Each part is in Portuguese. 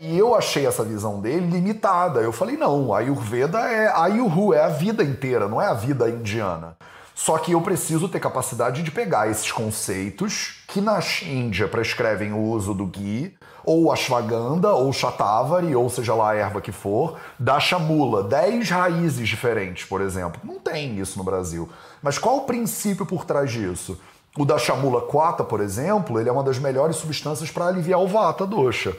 E eu achei essa visão dele limitada. Eu falei, não, a Ayurveda é Ayurhu, é a vida inteira, não é a vida indiana. Só que eu preciso ter capacidade de pegar esses conceitos que na Índia prescrevem o uso do ghee, ou ashwagandha, ou shatavari, ou seja lá a erva que for, da chamula, 10 raízes diferentes, por exemplo. Não tem isso no Brasil. Mas qual o princípio por trás disso? O da chamula quata, por exemplo, ele é uma das melhores substâncias para aliviar o vata dosha.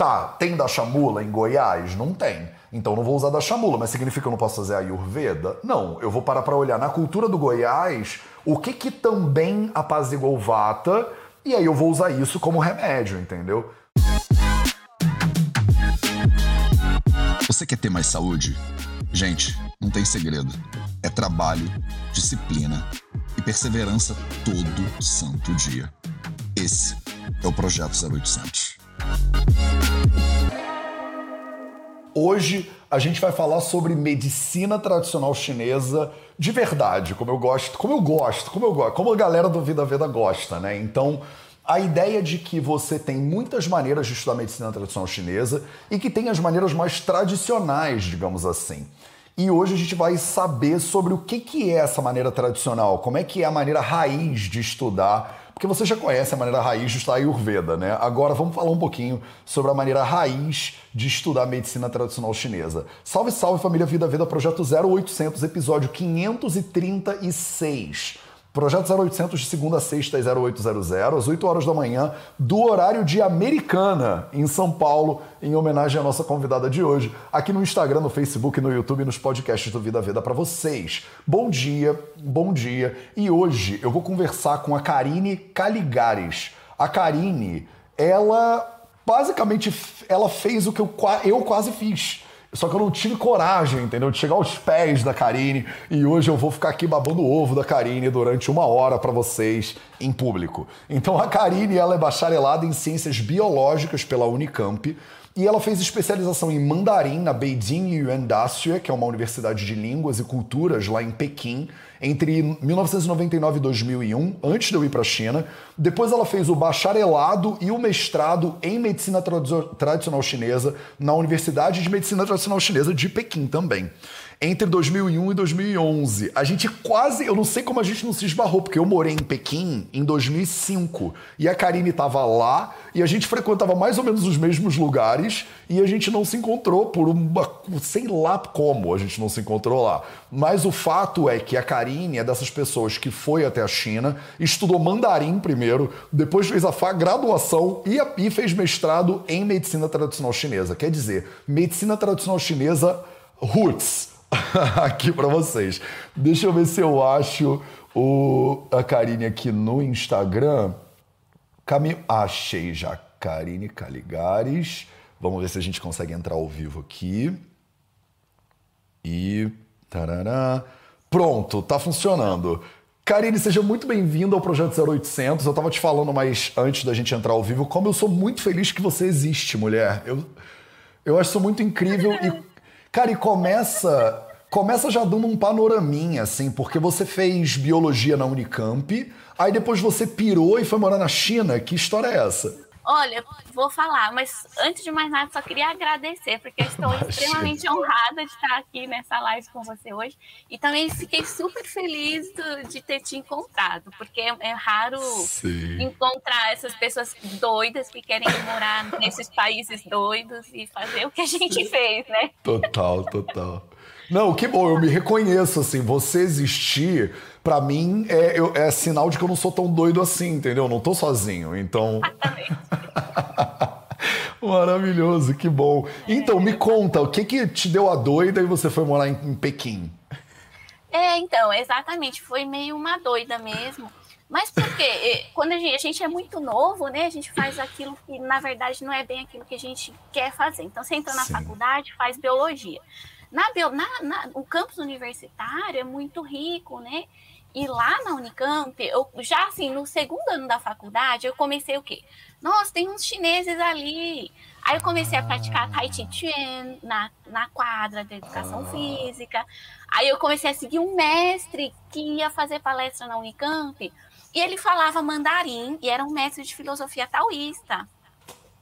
Tá, tem da chamula em Goiás? Não tem. Então não vou usar da chamula, mas significa que eu não posso fazer a Ayurveda? Não, eu vou parar para olhar na cultura do Goiás o que que também apazigua vata e aí eu vou usar isso como remédio, entendeu? Você quer ter mais saúde? Gente, não tem segredo. É trabalho, disciplina e perseverança todo santo dia. Esse é o Projeto 0800. Hoje a gente vai falar sobre medicina tradicional chinesa de verdade, como eu gosto, como eu gosto, como eu gosto, como a galera do Vida Veda gosta, né? Então, a ideia de que você tem muitas maneiras de estudar medicina tradicional chinesa e que tem as maneiras mais tradicionais, digamos assim. E hoje a gente vai saber sobre o que, que é essa maneira tradicional, como é que é a maneira raiz de estudar porque você já conhece a maneira raiz de estudar Ayurveda, né? Agora vamos falar um pouquinho sobre a maneira raiz de estudar medicina tradicional chinesa. Salve, salve família Vida Veda, projeto 0800, episódio 536. Projeto 0800 de segunda a sexta às 0800, às 8 horas da manhã, do horário de Americana, em São Paulo, em homenagem à nossa convidada de hoje, aqui no Instagram, no Facebook, no YouTube nos podcasts do Vida Veda para vocês. Bom dia, bom dia. E hoje eu vou conversar com a Karine Caligares. A Karine, ela basicamente ela fez o que eu, eu quase fiz só que eu não tive coragem, entendeu? De chegar aos pés da Karine e hoje eu vou ficar aqui babando o ovo da Karine durante uma hora para vocês em público. Então a Karine ela é bacharelada em ciências biológicas pela Unicamp e ela fez especialização em mandarim na Beijing Yuan que é uma universidade de línguas e culturas lá em Pequim, entre 1999 e 2001, antes de eu ir para a China. Depois ela fez o bacharelado e o mestrado em medicina tradicional chinesa na Universidade de Medicina Tradicional Chinesa de Pequim também entre 2001 e 2011. A gente quase, eu não sei como a gente não se esbarrou, porque eu morei em Pequim em 2005 e a Karine estava lá e a gente frequentava mais ou menos os mesmos lugares e a gente não se encontrou por uma, sei lá como a gente não se encontrou lá. Mas o fato é que a Karine é dessas pessoas que foi até a China, estudou mandarim primeiro, depois fez a graduação e, e fez mestrado em medicina tradicional chinesa. Quer dizer, medicina tradicional chinesa roots aqui para vocês. Deixa eu ver se eu acho o, a Karine aqui no Instagram. Achei já. Karine Caligares. Vamos ver se a gente consegue entrar ao vivo aqui. E. Tarará. Pronto, tá funcionando. Karine, seja muito bem-vindo ao Projeto 0800. Eu tava te falando mais antes da gente entrar ao vivo, como eu sou muito feliz que você existe, mulher. Eu, eu acho isso muito incrível e Cara, e começa começa já dando um panoraminha, assim, porque você fez biologia na Unicamp, aí depois você pirou e foi morar na China. Que história é essa? Olha, vou falar, mas antes de mais nada, só queria agradecer, porque estou Imagina. extremamente honrada de estar aqui nessa live com você hoje. E também fiquei super feliz de ter te encontrado, porque é, é raro Sim. encontrar essas pessoas doidas que querem morar nesses países doidos e fazer o que a gente fez, né? Total, total. Não, que bom, eu me reconheço, assim, você existir, para mim, é, eu, é sinal de que eu não sou tão doido assim, entendeu? Eu não tô sozinho, então... Maravilhoso, que bom. Então, me conta, o que que te deu a doida e você foi morar em, em Pequim? É, então, exatamente, foi meio uma doida mesmo. Mas porque quando a gente, a gente, é muito novo, né? A gente faz aquilo que na verdade não é bem aquilo que a gente quer fazer. Então você entra na Sim. faculdade, faz biologia. Na, na, na, o campus universitário é muito rico, né? E lá na Unicamp, eu já assim, no segundo ano da faculdade, eu comecei o quê? Nossa, tem uns chineses ali. Aí eu comecei a praticar Tai Chi Chuan na, na quadra de educação ah. física. Aí eu comecei a seguir um mestre que ia fazer palestra na Unicamp. E ele falava mandarim e era um mestre de filosofia taoísta.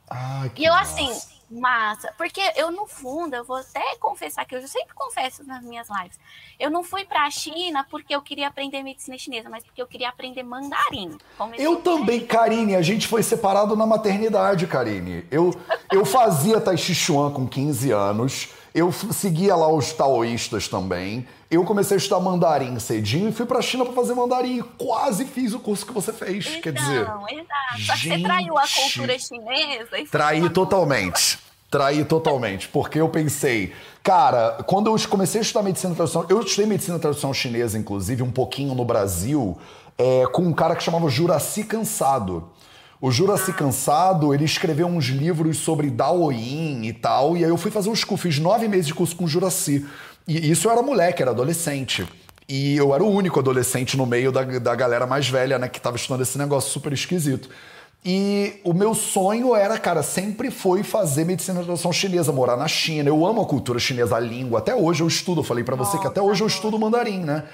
Ah, e eu, assim, Massa, porque eu no fundo, eu vou até confessar que eu sempre confesso nas minhas lives. Eu não fui para a China porque eu queria aprender medicina chinesa, mas porque eu queria aprender mandarim. Eu também, Karine, a gente foi separado na maternidade, Karine. Eu, eu fazia Tai Chi Chuan com 15 anos, eu seguia lá os taoístas também. Eu comecei a estudar mandarim cedinho e fui pra China para fazer mandarim. E quase fiz o curso que você fez. Então, quer dizer. Exato. Só que você traiu a cultura chinesa. E Traí totalmente. Traí totalmente. Porque eu pensei, cara, quando eu comecei a estudar medicina tradicional, eu estudei medicina tradicional chinesa, inclusive, um pouquinho no Brasil, é, com um cara que chamava Juraci Cansado. O Juraci Cansado, ele escreveu uns livros sobre Daoyin e tal, e aí eu fui fazer os cursos, fiz nove meses de curso com o Juraci. E isso eu era moleque, era adolescente. E eu era o único adolescente no meio da, da galera mais velha, né, que tava estudando esse negócio super esquisito. E o meu sonho era, cara, sempre foi fazer medicina de tradução chinesa, morar na China. Eu amo a cultura chinesa, a língua. Até hoje eu estudo. Eu falei para você que até hoje eu estudo mandarim, né?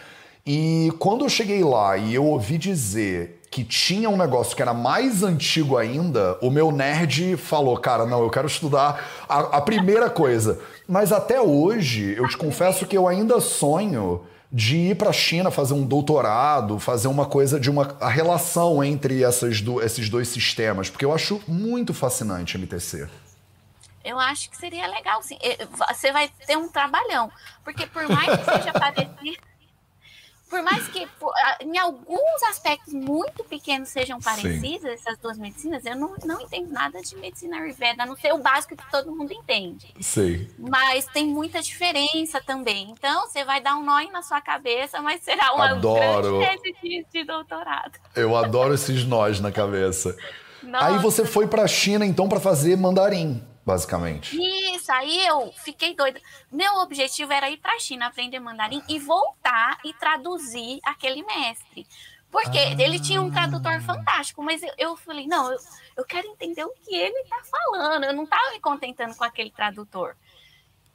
E quando eu cheguei lá e eu ouvi dizer que tinha um negócio que era mais antigo ainda, o meu nerd falou, cara, não, eu quero estudar a, a primeira coisa. Mas até hoje, eu te confesso que eu ainda sonho de ir para a China fazer um doutorado, fazer uma coisa de uma a relação entre essas do, esses dois sistemas, porque eu acho muito fascinante MTC. Eu acho que seria legal, sim. Você vai ter um trabalhão, porque por mais que seja parecido por mais que em alguns aspectos muito pequenos sejam parecidas Sim. essas duas medicinas, eu não, não entendo nada de medicina Ayurveda, a não ser o básico que todo mundo entende. Sim. Mas tem muita diferença também. Então, você vai dar um nó na sua cabeça, mas será uma adoro. grande de, de doutorado. Eu adoro esses nós na cabeça. Nossa. Aí você foi para a China, então, para fazer mandarim basicamente. Isso, aí eu fiquei doida. Meu objetivo era ir para a China aprender mandarim e voltar e traduzir aquele mestre. Porque ah. ele tinha um tradutor fantástico, mas eu, eu falei, não, eu, eu quero entender o que ele está falando. Eu não estava me contentando com aquele tradutor.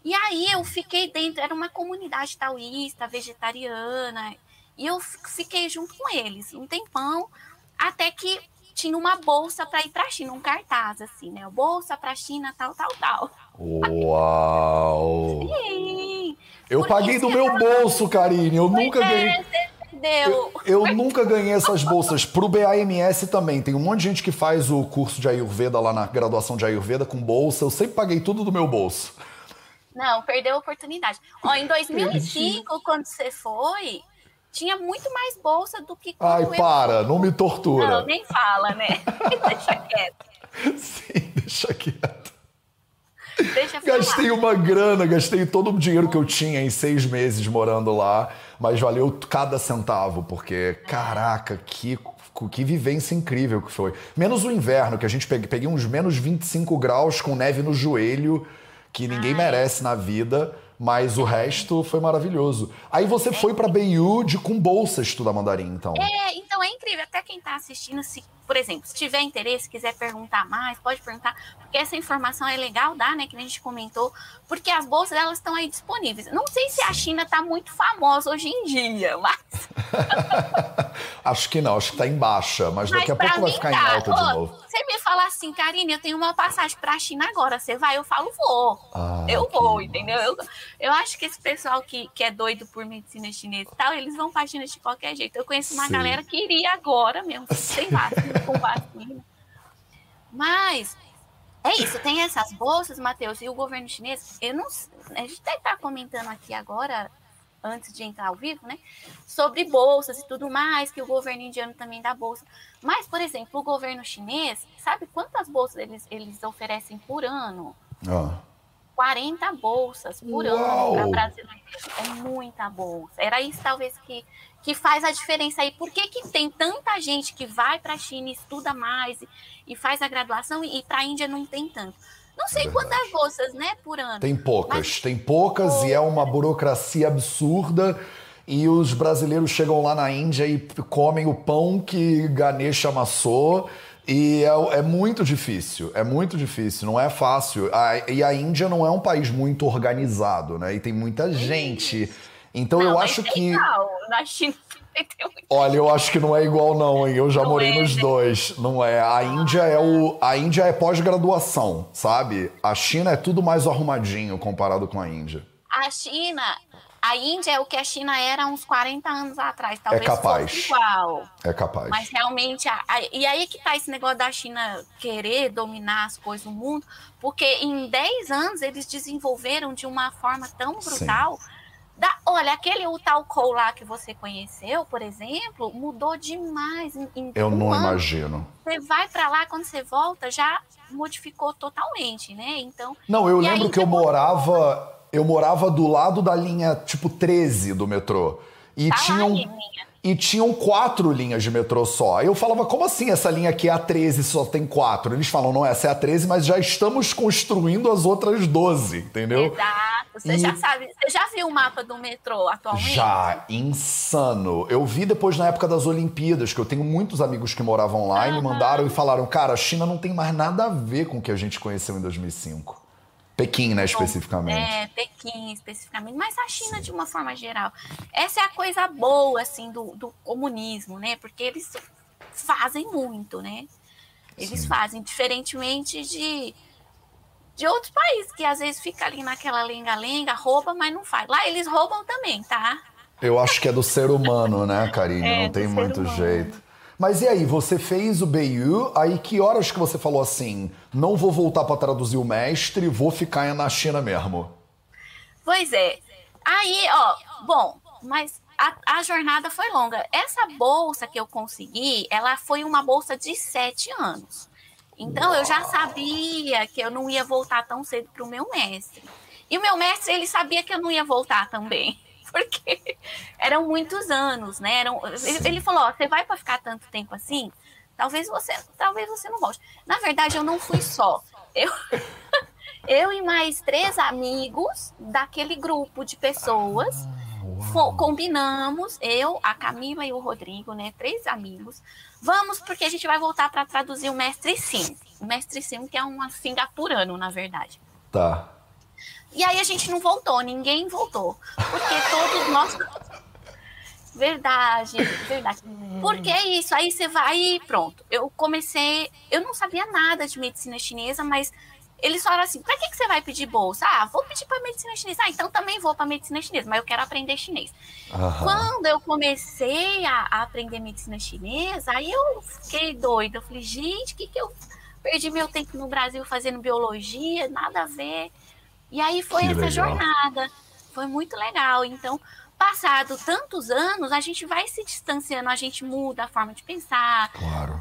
E aí eu fiquei dentro, era uma comunidade taoísta, vegetariana, e eu fiquei junto com eles um tempão, até que tinha uma bolsa para ir para a China, um cartaz assim, né? Bolsa para a China, tal, tal, tal. Uau! Sim. Eu paguei do meu bolso, Karine. Eu nunca é, ganhei. Eu, eu nunca ganhei essas bolsas. Pro BAMS também. Tem um monte de gente que faz o curso de Ayurveda lá na graduação de Ayurveda com bolsa. Eu sempre paguei tudo do meu bolso. Não, perdeu a oportunidade. Ó, em 2005, quando você foi, tinha muito mais bolsa do que Ai, para, não me tortura. Não, nem fala, né? deixa quieto. Sim, deixa quieto. Deixa gastei uma grana, gastei todo o dinheiro que eu tinha em seis meses morando lá, mas valeu cada centavo, porque, caraca, que, que vivência incrível que foi. Menos o inverno, que a gente peguei, peguei uns menos 25 graus com neve no joelho, que ninguém Ai. merece na vida mas o resto foi maravilhoso. Aí você foi para BU de com bolsa estudar mandarim, então. É, então é incrível. Até quem está assistindo, se, por exemplo, se tiver interesse, quiser perguntar mais, pode perguntar, porque essa informação é legal dar, né, que a gente comentou, porque as bolsas elas estão aí disponíveis. Não sei se a China está muito famosa hoje em dia, mas acho que não, acho que está em baixa, mas, mas daqui a pouco vai ficar tá. em alta de novo. Você me fala assim, Karine, eu tenho uma passagem para a China agora, você vai? Eu falo, vou. Ah, eu vou, entendeu? Eu, eu acho que esse pessoal que, que é doido por medicina chinesa e tal, eles vão pra China de qualquer jeito. Eu conheço uma Sim. galera que iria agora mesmo, sem vacina, com vacina. Mas é isso, tem essas bolsas, Matheus, e o governo chinês, eu não a gente até está comentando aqui agora, antes de entrar ao vivo, né? Sobre bolsas e tudo mais, que o governo indiano também dá bolsa. Mas, por exemplo, o governo chinês, sabe quantas bolsas eles, eles oferecem por ano? Ah. 40 bolsas por Uau. ano para brasileiros. É muita bolsa. Era isso, talvez, que, que faz a diferença aí. Por que, que tem tanta gente que vai para a China, estuda mais e, e, faz a graduação e, e para a Índia não tem tanto? Não sei é quantas bolsas, né, por ano. Tem poucas, mas... tem poucas e é uma burocracia absurda. E os brasileiros chegam lá na Índia e comem o pão que Ganesha amassou e é, é, muito difícil, é muito difícil, não é fácil. A, e a Índia não é um país muito organizado, né? E tem muita gente. Então não, eu acho que. Não, na China. Olha, eu acho que não é igual não, hein? Eu já não morei é, nos né? dois. Não é. A Índia é o a Índia é pós-graduação, sabe? A China é tudo mais arrumadinho comparado com a Índia. A China, a Índia é o que a China era uns 40 anos atrás, talvez é capaz. fosse igual. É capaz. Mas realmente, a, a, e aí que tá esse negócio da China querer dominar as coisas do mundo, porque em 10 anos eles desenvolveram de uma forma tão brutal. Sim da, olha, aquele o talco lá que você conheceu, por exemplo, mudou demais. Em, em Eu um não ano. imagino. Você vai para lá, quando você volta, já modificou totalmente, né? Então. Não, eu lembro aí, que eu morava. Eu morava do lado da linha tipo 13 do metrô. E tá tinham. Lá, e tinham quatro linhas de metrô só. Aí eu falava, como assim essa linha aqui é a 13 só tem quatro? Eles falam, não, essa é a 13, mas já estamos construindo as outras 12, entendeu? Exato. Você e... já sabe, você já viu o mapa do metrô atualmente? Já, insano. Eu vi depois na época das Olimpíadas, que eu tenho muitos amigos que moravam lá uhum. e me mandaram e falaram, cara, a China não tem mais nada a ver com o que a gente conheceu em 2005. Pequim, né, especificamente. É, Pequim especificamente, mas a China Sim. de uma forma geral. Essa é a coisa boa, assim, do, do comunismo, né? Porque eles fazem muito, né? Eles Sim. fazem, diferentemente de, de outros países, que às vezes fica ali naquela lenga-lenga, rouba, mas não faz. Lá eles roubam também, tá? Eu acho que é do ser humano, né, Karine? É, não tem muito humano. jeito. Mas e aí, você fez o BU, aí que horas que você falou assim, não vou voltar para traduzir o mestre, vou ficar na China mesmo? Pois é. Aí, ó, bom, mas a, a, jornada foi longa. Essa bolsa que eu consegui, ela foi uma bolsa de sete anos. Então, eu já sabia que eu não ia voltar tão cedo para o meu mestre. E o meu mestre, ele sabia que eu não ia voltar também. porque eram muitos anos, né? Eram, ele, ele falou: ó, você vai para ficar tanto tempo assim? Talvez você, talvez você não volte. Na verdade, eu não fui só. Eu, eu e mais três amigos daquele grupo de pessoas ah, combinamos, eu, a Camila e o Rodrigo, né? Três amigos. Vamos, porque a gente vai voltar para traduzir o Mestre Sim. O Mestre Sim, que é um singapurano, na verdade. Tá. E aí a gente não voltou, ninguém voltou. Porque todos nós. Verdade, verdade. Porque é isso, aí você vai e pronto. Eu comecei, eu não sabia nada de medicina chinesa, mas eles falaram assim: pra que, que você vai pedir bolsa? Ah, vou pedir para medicina chinesa. Ah, então também vou para medicina chinesa, mas eu quero aprender chinês. Uhum. Quando eu comecei a, a, aprender medicina chinesa, aí eu fiquei doida. Eu falei: gente, o que, que eu perdi meu tempo no Brasil fazendo biologia? Nada a ver. E aí foi que essa legal. jornada. Foi muito legal. Então, passado tantos anos, a gente vai se distanciando, a gente muda a forma de pensar. Claro.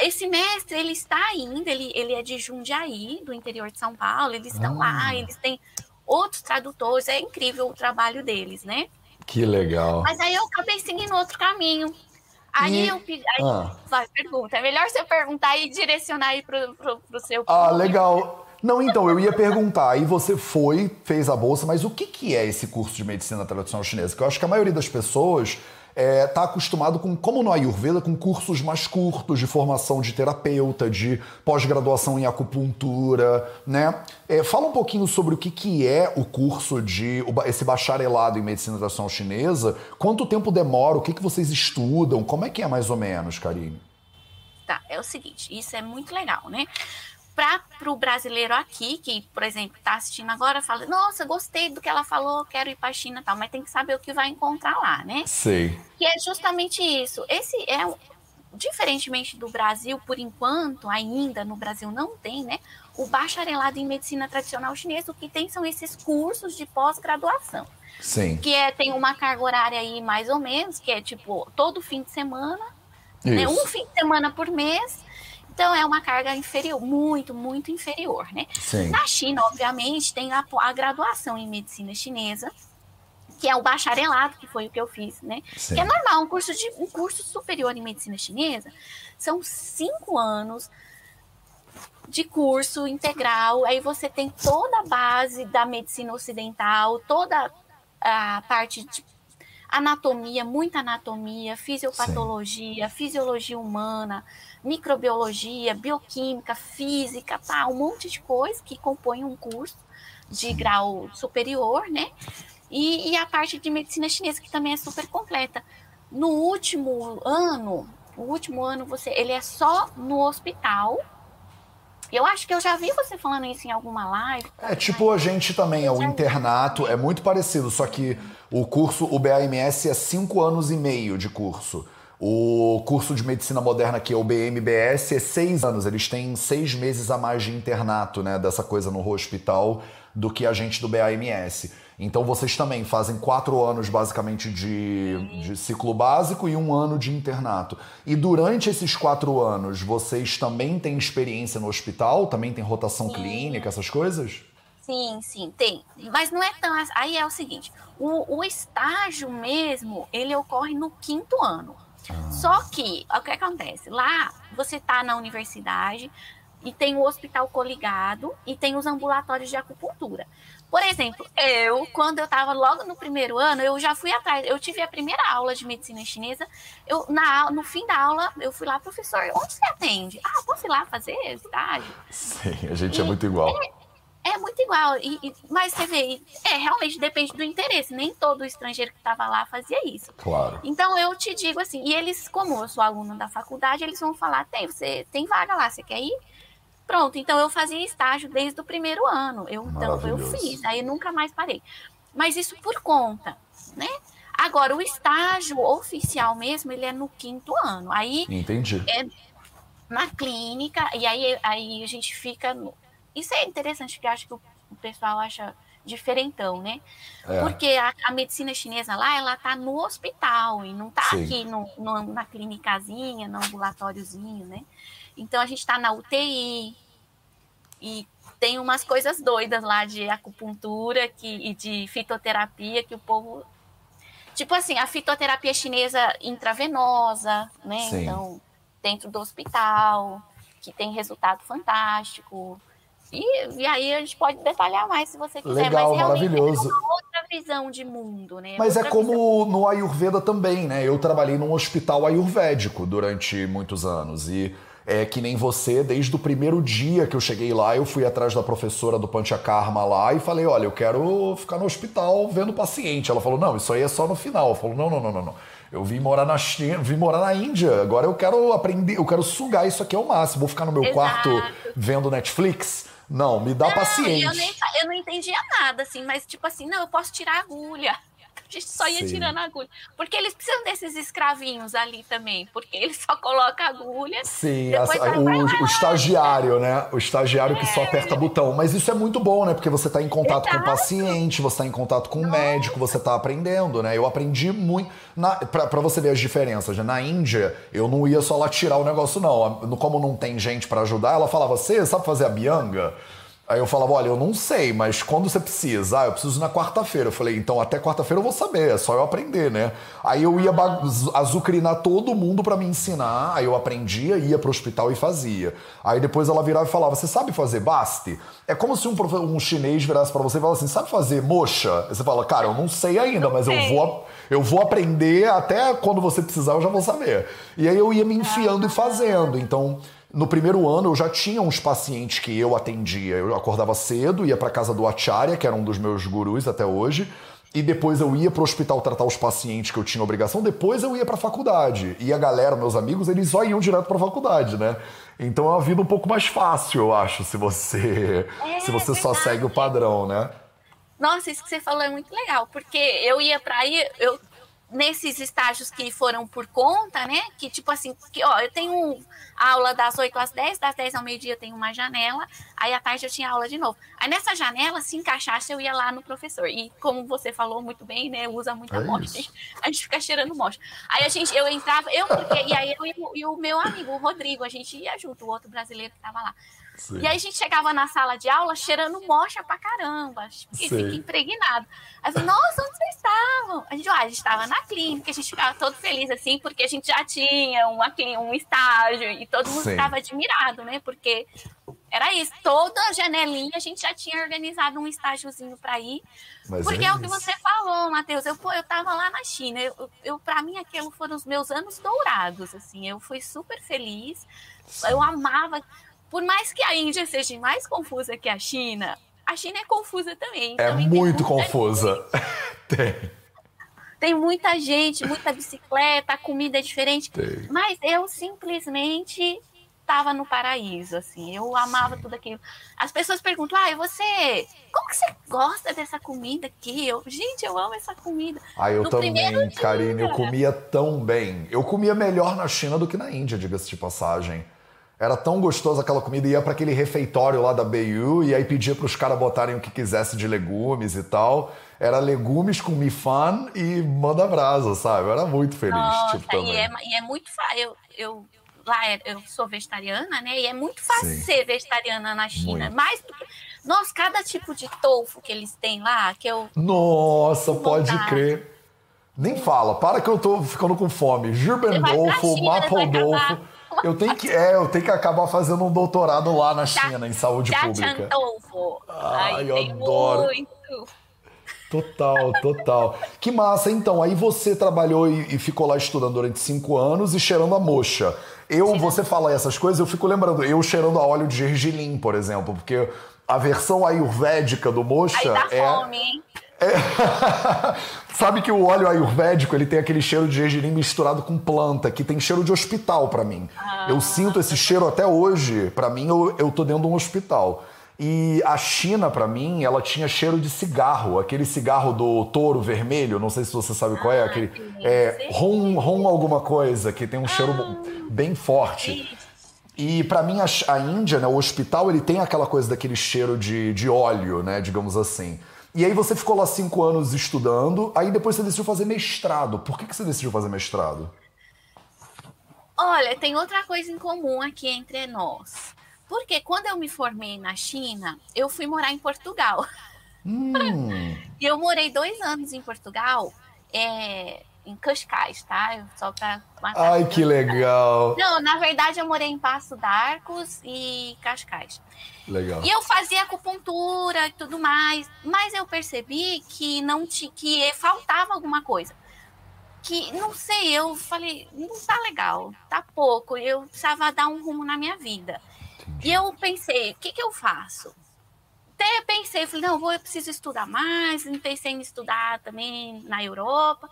Esse mestre, ele está ainda, ele, ele é de Jundiaí, do interior de São Paulo, eles estão ah. lá, eles têm outros tradutores, é incrível o trabalho deles, né? Que legal. Mas aí eu acabei seguindo outro caminho. Aí e... eu aí, ah. vai, pergunta. É melhor você perguntar e direcionar aí pro, pro, pro seu ah, público. Ah, legal. Não, então, eu ia perguntar, aí você foi, fez a bolsa, mas o que, que é esse curso de medicina tradicional chinesa? Que eu acho que a maioria das pessoas está é, tá acostumado com, como no Ayurveda, com cursos mais curtos de formação de terapeuta, de pós-graduação em acupuntura, né? É, fala um pouquinho sobre o que, que é o curso de esse bacharelado em medicina tradicional chinesa, quanto tempo demora, o que, que vocês estudam, como é que é mais ou menos, Karine? Tá, é o seguinte, isso é muito legal, né? Para o brasileiro aqui, que, por exemplo, está assistindo agora, fala, nossa, gostei do que ela falou, quero ir para a China tal, mas tem que saber o que vai encontrar lá, né? Sei. Que é justamente isso. Esse é, diferentemente do Brasil, por enquanto, ainda no Brasil não tem, né? O bacharelado em medicina tradicional chinesa, o que tem são esses cursos de pós-graduação. Sim. Que é, tem uma carga horária aí, mais ou menos, que é tipo, todo fim de semana, né? um fim de semana por mês, então é uma carga inferior, muito, muito inferior, né? Sim. Na China, obviamente, tem a, a, graduação em medicina chinesa, que é o bacharelado, que foi o que eu fiz, né? Sim. Que é normal, um curso, de, um curso superior em medicina chinesa são cinco anos de curso integral. Aí você tem toda a base da medicina ocidental, toda a parte de anatomia, muita anatomia, fisiopatologia, Sim. fisiologia humana, microbiologia, bioquímica, física, tá, um monte de coisa que compõe um curso de grau superior, né? E, e, a parte de medicina chinesa, que também é super completa. No último ano, o último ano você, ele é só no hospital. Eu acho que eu já vi você falando isso em alguma live. É tipo a gente também, é o internato, é muito parecido, só que o curso, o BAMS é cinco anos e meio de curso. O curso de medicina moderna, que é o BMBS, é seis anos. Eles têm seis meses a mais de internato, né? Dessa coisa no hospital do que a gente do BAMS. Então vocês também fazem quatro anos basicamente de, de ciclo básico e um ano de internato. E durante esses quatro anos, vocês também têm experiência no hospital? Também tem rotação sim. clínica, essas coisas? Sim, sim, tem. Mas não é tão. Aí é o seguinte: o, o estágio mesmo, ele ocorre no quinto ano. Ah. Só que, o que acontece? Lá, você está na universidade e tem o hospital coligado e tem os ambulatórios de acupuntura. Por exemplo, eu, quando eu estava logo no primeiro ano, eu já fui atrás, eu tive a primeira aula de medicina chinesa, eu, na, no fim da aula, eu fui lá, professor, onde você atende? Ah, posso ir lá fazer estágio? Sim, a gente é e, é muito igual. É, é muito igual, e, e, mas você vê, é, realmente depende do interesse, nem todo estrangeiro que estava lá fazia isso. Claro. Então eu te digo assim, e eles, como eu sou aluna da faculdade, eles vão falar, tem, você tem vaga lá, você quer ir? Pronto, então eu fazia estágio desde o primeiro ano. Eu, então eu fiz, aí nunca mais parei. Mas isso por conta, né? Agora, o estágio oficial mesmo, ele é no quinto ano. Aí Entendi. É na clínica, e aí, aí a gente fica. No... Isso é interessante, porque acho que o pessoal acha diferentão, né? É. Porque a, a, medicina chinesa lá, ela tá no hospital e não tá Sim. aqui no, no, na clinicazinha, no ambulátóriozinho, né? Então a gente está na UTI e tem umas coisas doidas lá de acupuntura que, e de fitoterapia que o povo. Tipo assim, a fitoterapia chinesa intravenosa, né? Sim. Então, dentro do hospital, que tem resultado fantástico. E, e aí a gente pode detalhar mais se você quiser, Legal, mas realmente maravilhoso. é uma outra visão de mundo, né? Mas é outra é como visão. no Ayurveda também, né? Eu trabalhei num hospital ayurvédico durante muitos anos e é que nem você, desde o primeiro dia que eu cheguei lá, eu fui atrás da professora do Panchakarma lá e falei: olha, eu quero ficar no hospital vendo paciente. Ela falou: não, isso aí é só no final. Eu falei: não, não, não, não, não. Eu vim morar na China, vim morar na Índia. Agora eu quero aprender, eu quero sugar isso aqui ao máximo. Vou ficar no meu Exato. quarto vendo Netflix. Não, me dá não, paciência. Eu, nem, eu não entendia nada, assim, mas tipo assim, não, eu posso tirar a agulha gente só ia Sim. tirando a agulha. Porque eles precisam desses escravinhos ali também, porque eles só colocam agulha. Sim, a, o, o, estagiário, né? O estagiário é. que só é. aperta botão. Mas isso é muito bom, né? Porque você está em contato Exato. com o paciente, você está em contato com o médico, você está aprendendo, né? Eu aprendi muito. para você ver as diferenças, né? Na Índia, eu não ia só lá tirar o negócio, não. Como não tem gente para ajudar, ela falava: Você sabe fazer a bianga? Aí eu falava, olha, eu não sei, mas quando você precisa? Ah, eu preciso na quarta-feira. Eu falei, então até quarta-feira eu vou saber, é só eu aprender, né? Aí eu ia azucrinar todo mundo para me ensinar, aí eu aprendia, ia pro hospital e fazia. Aí depois ela virava e falava, você sabe fazer baste? É como se um, um chinês virasse para você e falasse assim, sabe fazer mocha? Aí você fala, cara, eu não sei ainda, mas eu vou, eu vou aprender até quando você precisar eu já vou saber. E aí eu ia me enfiando e fazendo, então... No primeiro ano eu já tinha uns pacientes que eu atendia. Eu acordava cedo, ia para casa do Acharya, que era um dos meus gurus até hoje, e depois eu ia para o hospital tratar os pacientes que eu tinha obrigação, depois eu ia para a faculdade. E a galera, meus amigos, eles só iam direto para a faculdade, né? Então é uma vida um pouco mais fácil, eu acho, se você é, se você só segue o padrão, né? Nossa, isso que você falou é muito legal, porque eu ia para aí, eu nesses estágios que foram por conta, né? Que tipo assim, que ó, eu tenho aula das 8 às 10, das 10 ao meio-dia eu tenho uma janela, aí à tarde eu tinha aula de novo. Aí nessa janela, se encaixasse, eu ia lá no professor. E como você falou muito bem, né? Usa muita é mocha. A gente fica cheirando mocha. Aí a gente, eu entrava, eu, porque, e aí eu e o meu amigo, o Rodrigo, a gente ia junto, o outro brasileiro que tava lá. Sim. E aí a gente chegava na sala de aula cheirando mocha pra caramba, e fica impregnado. Aí falei, nossa, onde vocês estavam? A gente, ah, a gente estava na clínica, a gente ficava todo feliz assim, porque a gente já tinha uma, um estágio e todo mundo estava admirado, né? Porque era isso, toda a janelinha a gente já tinha organizado um estágiozinho para ir. Mas porque é, é o que você falou, Matheus. Eu, eu tava lá na China. Eu, eu, para mim, aquilo foram os meus anos dourados. Assim, eu fui super feliz. Eu amava por mais que a Índia seja mais confusa que a China, a China é confusa também. É muito confusa. Tem. tem muita gente, muita bicicleta, a comida é diferente. Tem. Mas eu simplesmente estava no paraíso, assim. Eu amava tudo aquilo. As pessoas perguntam, ah, e você, como que você gosta dessa comida aqui? Eu, gente, eu amo essa comida. Ah, eu No também, dia. Karine. Eu comia tão bem. Eu comia melhor na China do que na Índia, diga-se de passagem. Era tão gostosa aquela comida. Ia para aquele refeitório lá da BU e aí pedia para os caras botarem o que quisesse de legumes e tal. Era legumes com mifan e manda brasa, sabe? Eu era muito feliz. Nossa, tipo, e, é, e é muito fácil. Eu, eu, lá é- eu sou vegetariana, né? E é muito fácil Sim. ser vegetariana na China. Muito. Mais do que. Nossa, cada tipo de tofu que eles têm lá, que eu. Nossa, pode vontade. crer. Nem fala, para que eu tô ficando com fome. Você vai Eu tenho que, é, eu tenho que acabar fazendo um doutorado lá na China, em saúde pública. Ai, Aí eu adoro. muito. Total, total. Que massa, então. Aí você trabalhou e, e ficou lá estudando durante cinco anos e cheirando a mocha. Eu, você fala essas coisas, eu fico lembrando, eu cheirando a óleo de gergelim, por exemplo, porque a versão ayurvédica do Aí mocha dá é. fome, hein? Sabe que o óleo ayurvédico ele tem aquele cheiro de gergelim misturado com planta, que tem cheiro de hospital pra mim. eu sinto esse cheiro até hoje. Pra mim, eu, eu tô dentro de um hospital. E a China, pra mim, ela tinha cheiro de cigarro, aquele cigarro do touro vermelho, não sei se você sabe qual é, aquele é, rum, rum alguma coisa, que tem um cheiro bem forte. E pra mim a, a Índia, né, o hospital, ele tem aquela coisa daquele cheiro de, de óleo, né, digamos assim. E aí você ficou lá cinco anos estudando, aí depois você decidiu fazer mestrado. Por que, que você decidiu fazer mestrado? Olha, tem outra coisa em comum aqui entre nós. Porque quando eu me formei na China, eu fui morar em Portugal. Hum, E eu morei dois anos em Portugal, é, em Cascais, tá? Só pra matar. ai que legal. Não, na verdade eu morei em Passo d'Arcos e Cascais. Legal. E eu fazia acupuntura e tudo mais, mas eu percebi que não ti, que faltava alguma coisa. Que não sei, eu falei, não tá legal, tá pouco, eu precisava dar um rumo na minha vida. E eu pensei, o que que eu faço? Até pensei, falei, não, vou, eu preciso estudar mais, pensei em estudar também na Europa.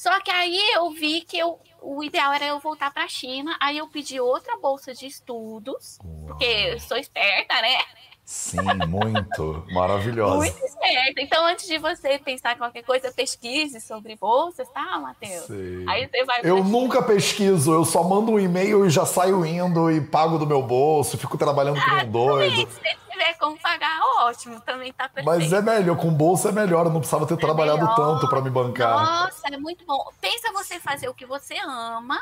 Só que aí eu vi que eu, o ideal era eu voltar para a China, aí eu pedi outra bolsa de estudos, porque eu sou esperta, né? Sim, muito. Maravilhosa. Muito esperta. Então, antes de você pensar em qualquer coisa, pesquise sobre bolsas, tá, Matheus? Sei. Aí você vai Eu nunca pesquiso, eu só mando um e-mail e já saio indo e pago do meu bolso, fico trabalhando como um doido. Se você tiver como pagar, ótimo, também tá perfeito. Mas é melhor, com bolsa é melhor, eu não precisava ter trabalhado melhor. tanto pra me bancar. Nossa, é muito bom. Pensa você fazer o que você ama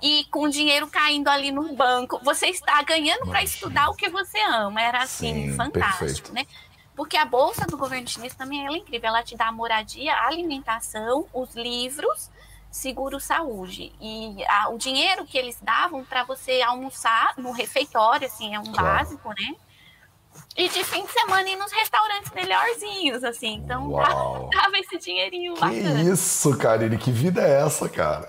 e com o dinheiro caindo ali no banco, você está ganhando para estudar o que você ama. Era assim, Sim, fantástico, perfeito. né? Porque a bolsa do governo chinês também é incrível. Ela te dá moradia, alimentação, os livros, seguro saúde. E a- o dinheiro que eles davam para você almoçar no refeitório, assim, é um Claro. básico, né? E de fim de semana ir nos restaurantes melhorzinhos, assim. Então, Uau. dava esse dinheirinho Que bacana. isso, Karine, que vida é essa, cara?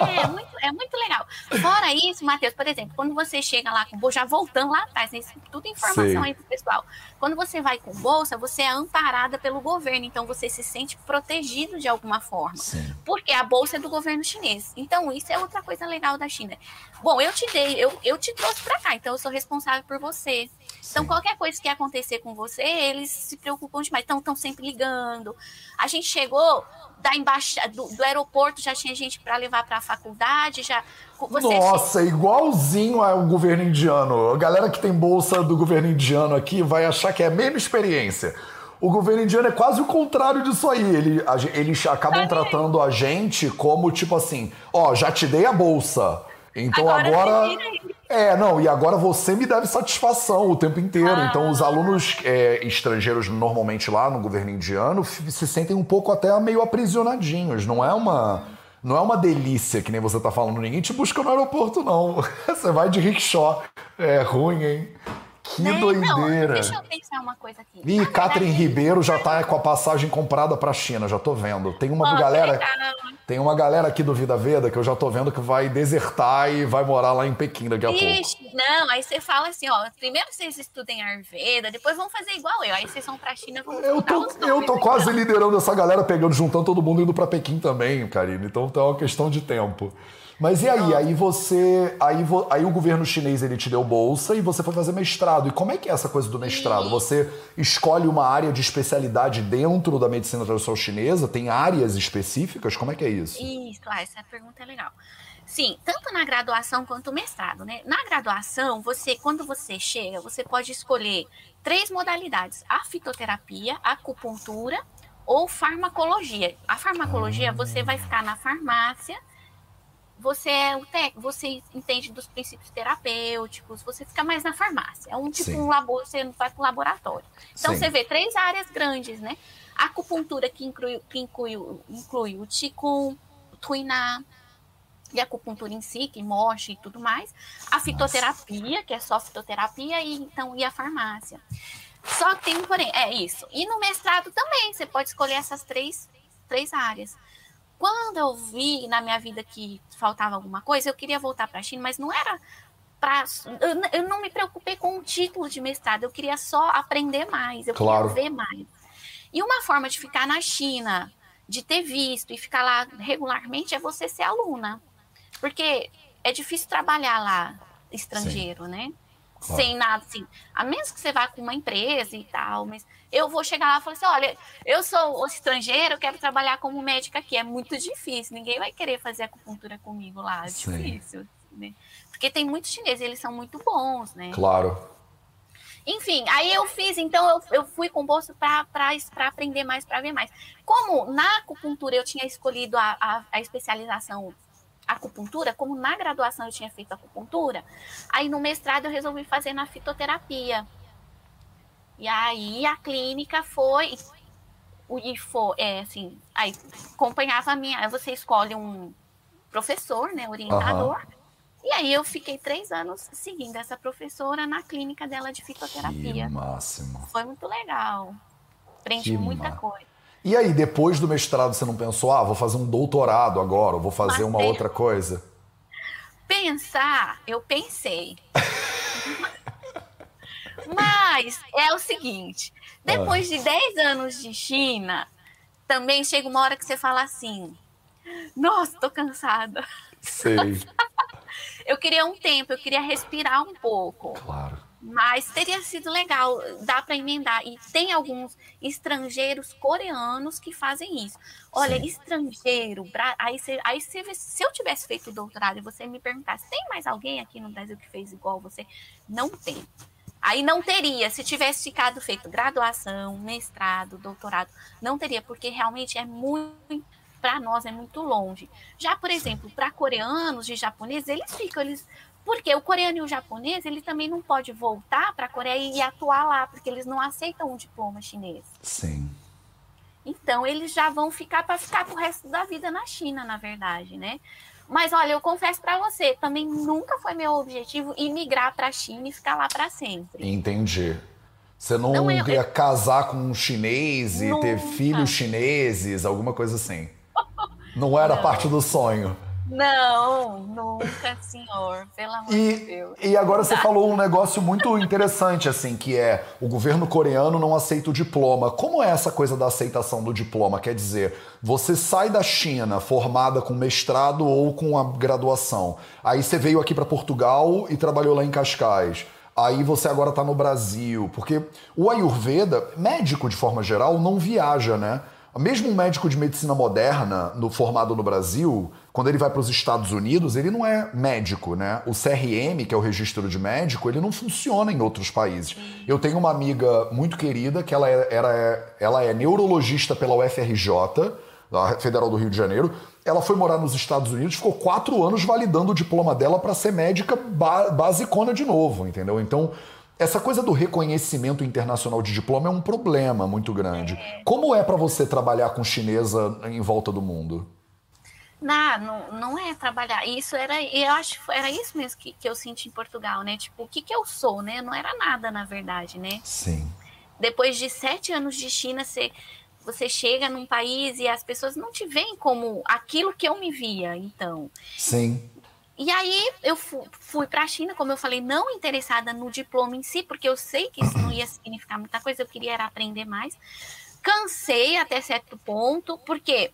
É, muito, é muito legal. Fora isso, Matheus, por exemplo, quando você chega lá com bolsa, já voltando lá atrás, né, isso tudo informação Sei. aí pro pessoal. Quando você vai com bolsa, você é amparada pelo governo, então você se sente protegido de alguma forma. Sim. Porque a bolsa é do governo chinês. Então, isso é outra coisa legal da China. Bom, eu te dei, eu, eu te trouxe pra cá, então eu sou responsável por você. Então, Sim. qualquer coisa que acontecer com você, eles se preocupam demais. Então, estão sempre ligando. A gente chegou da embaixada, do, do aeroporto, já tinha gente para levar para a faculdade, já. Você Nossa, igualzinho ao governo indiano. A galera que tem bolsa do governo indiano aqui vai achar que é a mesma experiência. O governo indiano é quase o contrário disso aí. Ele, a eles acabam tratando a gente como tipo assim: ó, já te dei a bolsa. Então Agora agora. É, não, e agora você me deve satisfação o tempo inteiro. Ah. Então, os alunos é, estrangeiros, normalmente lá no governo indiano, se sentem um pouco até meio aprisionadinhos. Não é uma. Não é uma delícia que nem você tá falando. Ninguém te busca no aeroporto, não. Você vai de rickshaw. É ruim, hein? Que né? doideira. Não, deixa eu pensar uma coisa aqui. Ih, Catherine Ribeiro já tá com a passagem comprada pra China, já tô vendo. Tem uma galera. Tem uma galera aqui do Vida Veda que eu já tô vendo que vai desertar e vai morar lá em Pequim daqui a Ixi, pouco. Não, aí você fala assim, ó, primeiro vocês estudem Ayurveda, depois vão fazer igual eu. Aí vocês vão pra China vão Eu tô, eu tô quase liderando essa galera, pegando, juntando todo mundo indo pra Pequim também, Karine. Então é uma questão de tempo. Mas e aí? Aí você. Aí, aí o governo chinês ele te deu bolsa e você foi fazer mestrado. E como é que é essa coisa do mestrado? Você escolhe uma área de especialidade dentro da medicina tradicional chinesa? Tem áreas específicas? Como é que é isso? Isso, ah, essa pergunta é legal. Sim, tanto na graduação quanto no mestrado, né? Na graduação, você, quando você chega, você pode escolher três modalidades: a fitoterapia, a acupuntura ou farmacologia. A farmacologia, você vai ficar na farmácia você é técnico, você entende dos princípios terapêuticos, você fica mais na farmácia. É um tipo Sim. um labor, você vai para o laboratório. Então Sim. você vê três áreas grandes, né? A acupuntura que inclui, que inclui, inclui o Qigong, o Tuiná, e a acupuntura em si, que moche e tudo mais. A fitoterapia, Nossa. que é só fitoterapia, e então e a farmácia. Só tem um porém, é isso. E no mestrado também, você pode escolher essas três, três áreas. Quando eu vi na minha vida que faltava alguma coisa, eu queria voltar para a China, mas não era para. Eu, eu, não me preocupei com o título de mestrado, eu queria só aprender mais, eu claro. queria ver mais. E uma forma de ficar na China, de ter visto e ficar lá regularmente, é você ser aluna. Porque é difícil trabalhar lá estrangeiro, Sim. né? Claro. Sem nada assim. A menos que você vá com uma empresa e tal, mas eu vou chegar lá e falar assim: olha, eu sou estrangeiro, eu quero trabalhar como médica aqui. É muito difícil, ninguém vai querer fazer acupuntura comigo lá. É difícil. Né? Porque tem muitos chineses, eles são muito bons, né? Claro. Enfim, aí eu fiz, então eu, eu fui com bolsa para aprender mais, para ver mais. Como na acupuntura eu tinha escolhido a, a, a especialização acupuntura, como na graduação eu tinha feito acupuntura, aí no mestrado eu resolvi fazer na fitoterapia. E aí a clínica foi e foi, é, assim, aí acompanhava a minha, você escolhe um professor, né, orientador, uhum. e aí eu fiquei três anos seguindo essa professora na clínica dela de fitoterapia. Que máximo. Foi muito legal. Aprendi que muita coisa. E aí, depois do mestrado, você não pensou, ah, vou fazer um doutorado agora, ou vou fazer Mas uma outra coisa? Pensar, eu pensei. Mas é o seguinte: depois ah. de 10 anos de China, também chega uma hora que você fala assim: Nossa, tô cansada. Sei. eu queria um tempo, eu queria respirar um pouco. Claro. Mas teria sido legal, dá para emendar. E tem alguns estrangeiros coreanos que fazem isso. Olha, Sim. estrangeiro, aí, você, aí você, se eu tivesse feito doutorado e você me perguntasse, tem mais alguém aqui no Brasil que fez igual você? Não tem. Aí não teria, se tivesse ficado feito graduação, mestrado, doutorado, não teria, porque realmente é muito, para nós é muito longe. Já, por exemplo, para coreanos e japoneses, eles ficam, eles porque o coreano e o japonês, ele também não pode voltar para a Coreia e atuar lá, porque eles não aceitam um diploma chinês. Sim. Então, eles já vão ficar para ficar pro resto da vida na China, na verdade, né? Mas olha, eu confesso para você, também nunca foi meu objetivo imigrar para a China e ficar lá para sempre. Entendi. Você não, não ia casar com um chinês e nunca. ter filhos chineses, alguma coisa assim. Não era não. parte do sonho. Não, nunca, senhor, pelo amor e, de Deus. E agora você falou um negócio muito interessante, assim, que é o governo coreano não aceita o diploma. Como é essa coisa da aceitação do diploma? Quer dizer, você sai da China formada com mestrado ou com a graduação, aí você veio aqui para Portugal e trabalhou lá em Cascais. Aí você agora está no Brasil, porque o Ayurveda, médico de forma geral, não viaja, né? Mesmo um médico de medicina moderna, no, formado no Brasil, quando ele vai para os Estados Unidos, ele não é médico, né? O CRM, que é o registro de médico, ele não funciona em outros países. Eu tenho uma amiga muito querida que ela é, era, ela é neurologista pela UFRJ, da Federal do Rio de Janeiro. Ela foi morar nos Estados Unidos, ficou quatro anos validando o diploma dela para ser médica basicona de novo, entendeu? Então, essa coisa do reconhecimento internacional de diploma é um problema muito grande. É. Como é para você trabalhar com chinesa em volta do mundo? Não, não, não é trabalhar. Isso era, eu acho que era isso mesmo que, que eu senti em Portugal, né? Tipo, o que, que eu sou, né? Não era nada, na verdade, né? Sim. Depois de sete anos de China, você, você chega num país e as pessoas não te veem como aquilo que eu me via, então. Sim. E aí eu fui para a China, como eu falei, não interessada no diploma em si, porque eu sei que isso não ia significar muita coisa, eu queria era aprender mais. Cansei até certo ponto, porque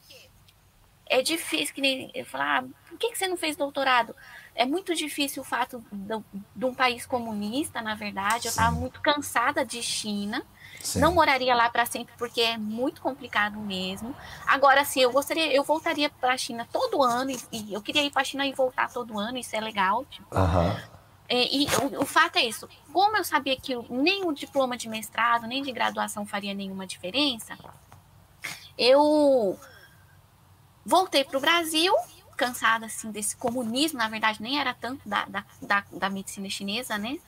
é difícil, que nem eu falar, ah, por que, que você não fez doutorado? É muito difícil o fato de, de um país comunista, na verdade. Eu estava muito cansada de China. Sim. Não moraria lá para sempre porque é muito complicado mesmo. Agora, sim, eu gostaria, eu voltaria para a China todo ano e, e eu queria ir para a China e voltar todo ano. Isso é legal. Tipo. Uhum. E, e o, o, fato é isso. Como eu sabia que nem o diploma de mestrado nem de graduação faria nenhuma diferença, eu voltei para o Brasil cansada assim desse comunismo, na verdade nem era tanto da, da, da, da medicina chinesa, né?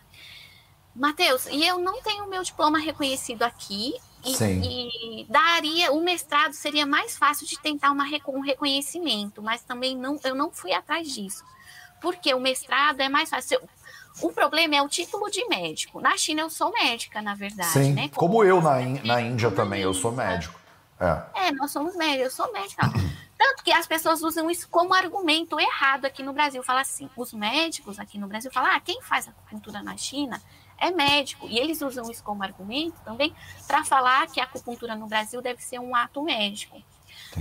Matheus, e eu não tenho o meu diploma reconhecido aqui. E, e, daria o mestrado seria mais fácil de tentar uma, um reconhecimento, mas também não, eu não fui atrás disso. Porque o mestrado é mais fácil. O problema é o título de médico. Na China eu sou médica, na verdade. Sim, né? como, como eu na, na Índia também, eu sou médico. É. é, nós somos médicos, eu sou médica. Tanto que as pessoas usam isso como argumento errado aqui no Brasil. Fala assim, os médicos aqui no Brasil falam, ah, quem faz acupuntura na China é médico. E eles usam isso como argumento também para falar que a acupuntura no Brasil deve ser um ato médico.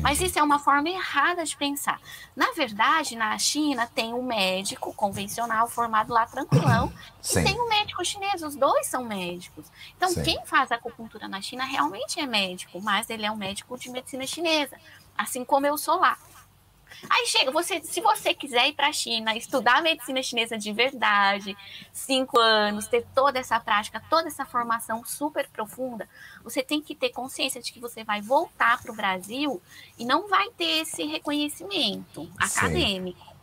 Mas isso é uma forma errada de pensar. Na verdade, na China tem um médico convencional formado lá tranquilão Sim. e tem um médico chinês. Os dois são médicos. Então, Sim. quem faz acupuntura na China realmente é médico, mas ele é um médico de medicina chinesa, assim como eu sou lá. Aí chega, você, se você quiser ir para a China, estudar medicina chinesa de verdade, cinco anos, ter toda essa prática, toda essa formação super profunda, você tem que ter consciência de que você vai voltar para o Brasil e não vai ter esse reconhecimento acadêmico, Sim.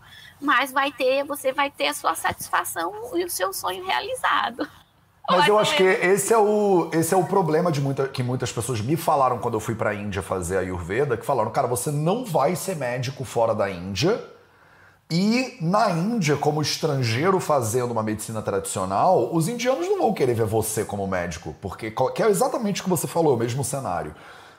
mas vai ter, você vai ter a sua satisfação e o seu sonho realizado. Mas eu acho que esse é o, esse é o problema de muita, que muitas pessoas me falaram quando eu fui pra Índia fazer a Ayurveda, que falaram, cara, você não vai ser médico fora da Índia. E na Índia, como estrangeiro fazendo uma medicina tradicional, os indianos não vão querer ver você como médico, porque que é exatamente o que você falou, o mesmo cenário.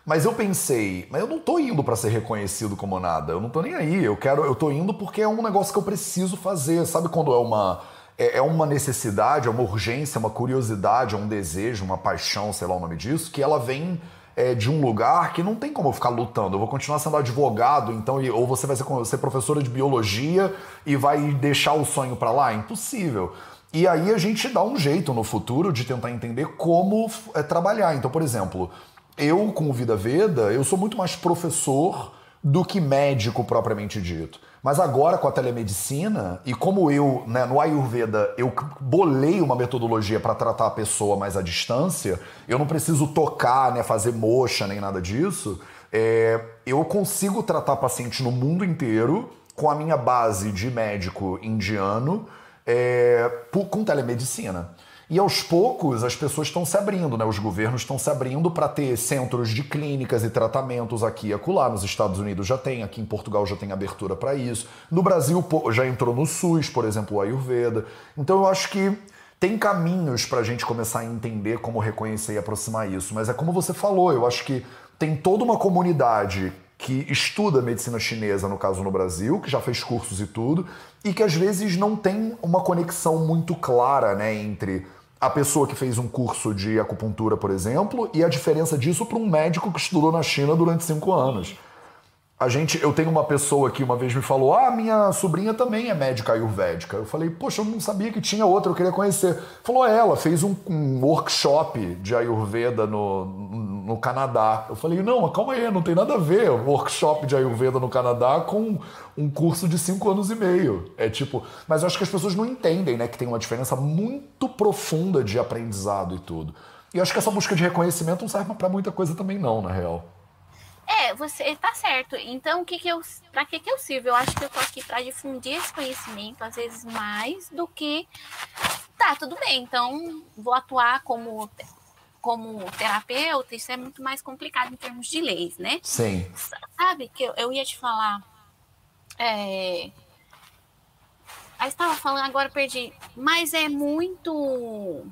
Mas eu pensei, mas eu não tô indo para ser reconhecido como nada, eu não tô nem aí, eu quero, eu tô indo porque é um negócio que eu preciso fazer. Sabe quando é uma é, é uma necessidade, é uma urgência, uma curiosidade, é um desejo, uma paixão, sei lá o nome disso, que ela vem é, de um lugar que não tem como eu ficar lutando. Eu vou continuar sendo advogado, então, ou você vai ser, ser professora de biologia e vai deixar o sonho para lá? Impossível. E aí a gente dá um jeito no futuro de tentar entender como é, trabalhar. Então, por exemplo, eu com o Vida Veda, eu sou muito mais professor do que médico propriamente dito. Mas agora com a telemedicina, e como eu, né, no Ayurveda, eu bolei uma metodologia para tratar a pessoa mais à distância, eu não preciso tocar, né, fazer mocha nem nada disso, é, eu consigo tratar paciente no mundo inteiro com a minha base de médico indiano é, com telemedicina. E aos poucos as pessoas estão se abrindo, né? Os governos estão se abrindo para ter centros de clínicas e tratamentos aqui e acolá. Nos Estados Unidos já tem, aqui em Portugal já tem abertura para isso. No Brasil já entrou no SUS, por exemplo, o Ayurveda. Então eu acho que tem caminhos para a gente começar a entender como reconhecer e aproximar isso. Mas é como você falou, eu acho que tem toda uma comunidade que estuda medicina chinesa, no caso no Brasil, que já fez cursos e tudo, e que às vezes não tem uma conexão muito clara né, entre a pessoa que fez um curso de acupuntura, por exemplo, e a diferença disso para um médico que estudou na China durante cinco anos. A gente, eu tenho uma pessoa que uma vez me falou: Ah, minha sobrinha também é médica ayurvédica. Eu falei: Poxa, eu não sabia que tinha outra, eu queria conhecer. Falou: é, Ela fez um, um workshop de ayurveda no, no Canadá. Eu falei: Não, calma aí, não tem nada a ver workshop de ayurveda no Canadá com um curso de cinco anos e meio. É tipo, mas eu acho que as pessoas não entendem, né, que tem uma diferença muito profunda de aprendizado e tudo. E eu acho que essa busca de reconhecimento não serve para muita coisa também, não, na real. É, você tá certo. Então, o que que eu, para que que eu sirvo? Eu acho que eu tô aqui para difundir esse conhecimento, às vezes mais do que tá, tudo bem. Então, vou atuar como como terapeuta, isso é muito mais complicado em termos de leis, né? Sim. Sabe que eu, eu ia te falar É... Aí estava falando, agora perdi. Mas é muito.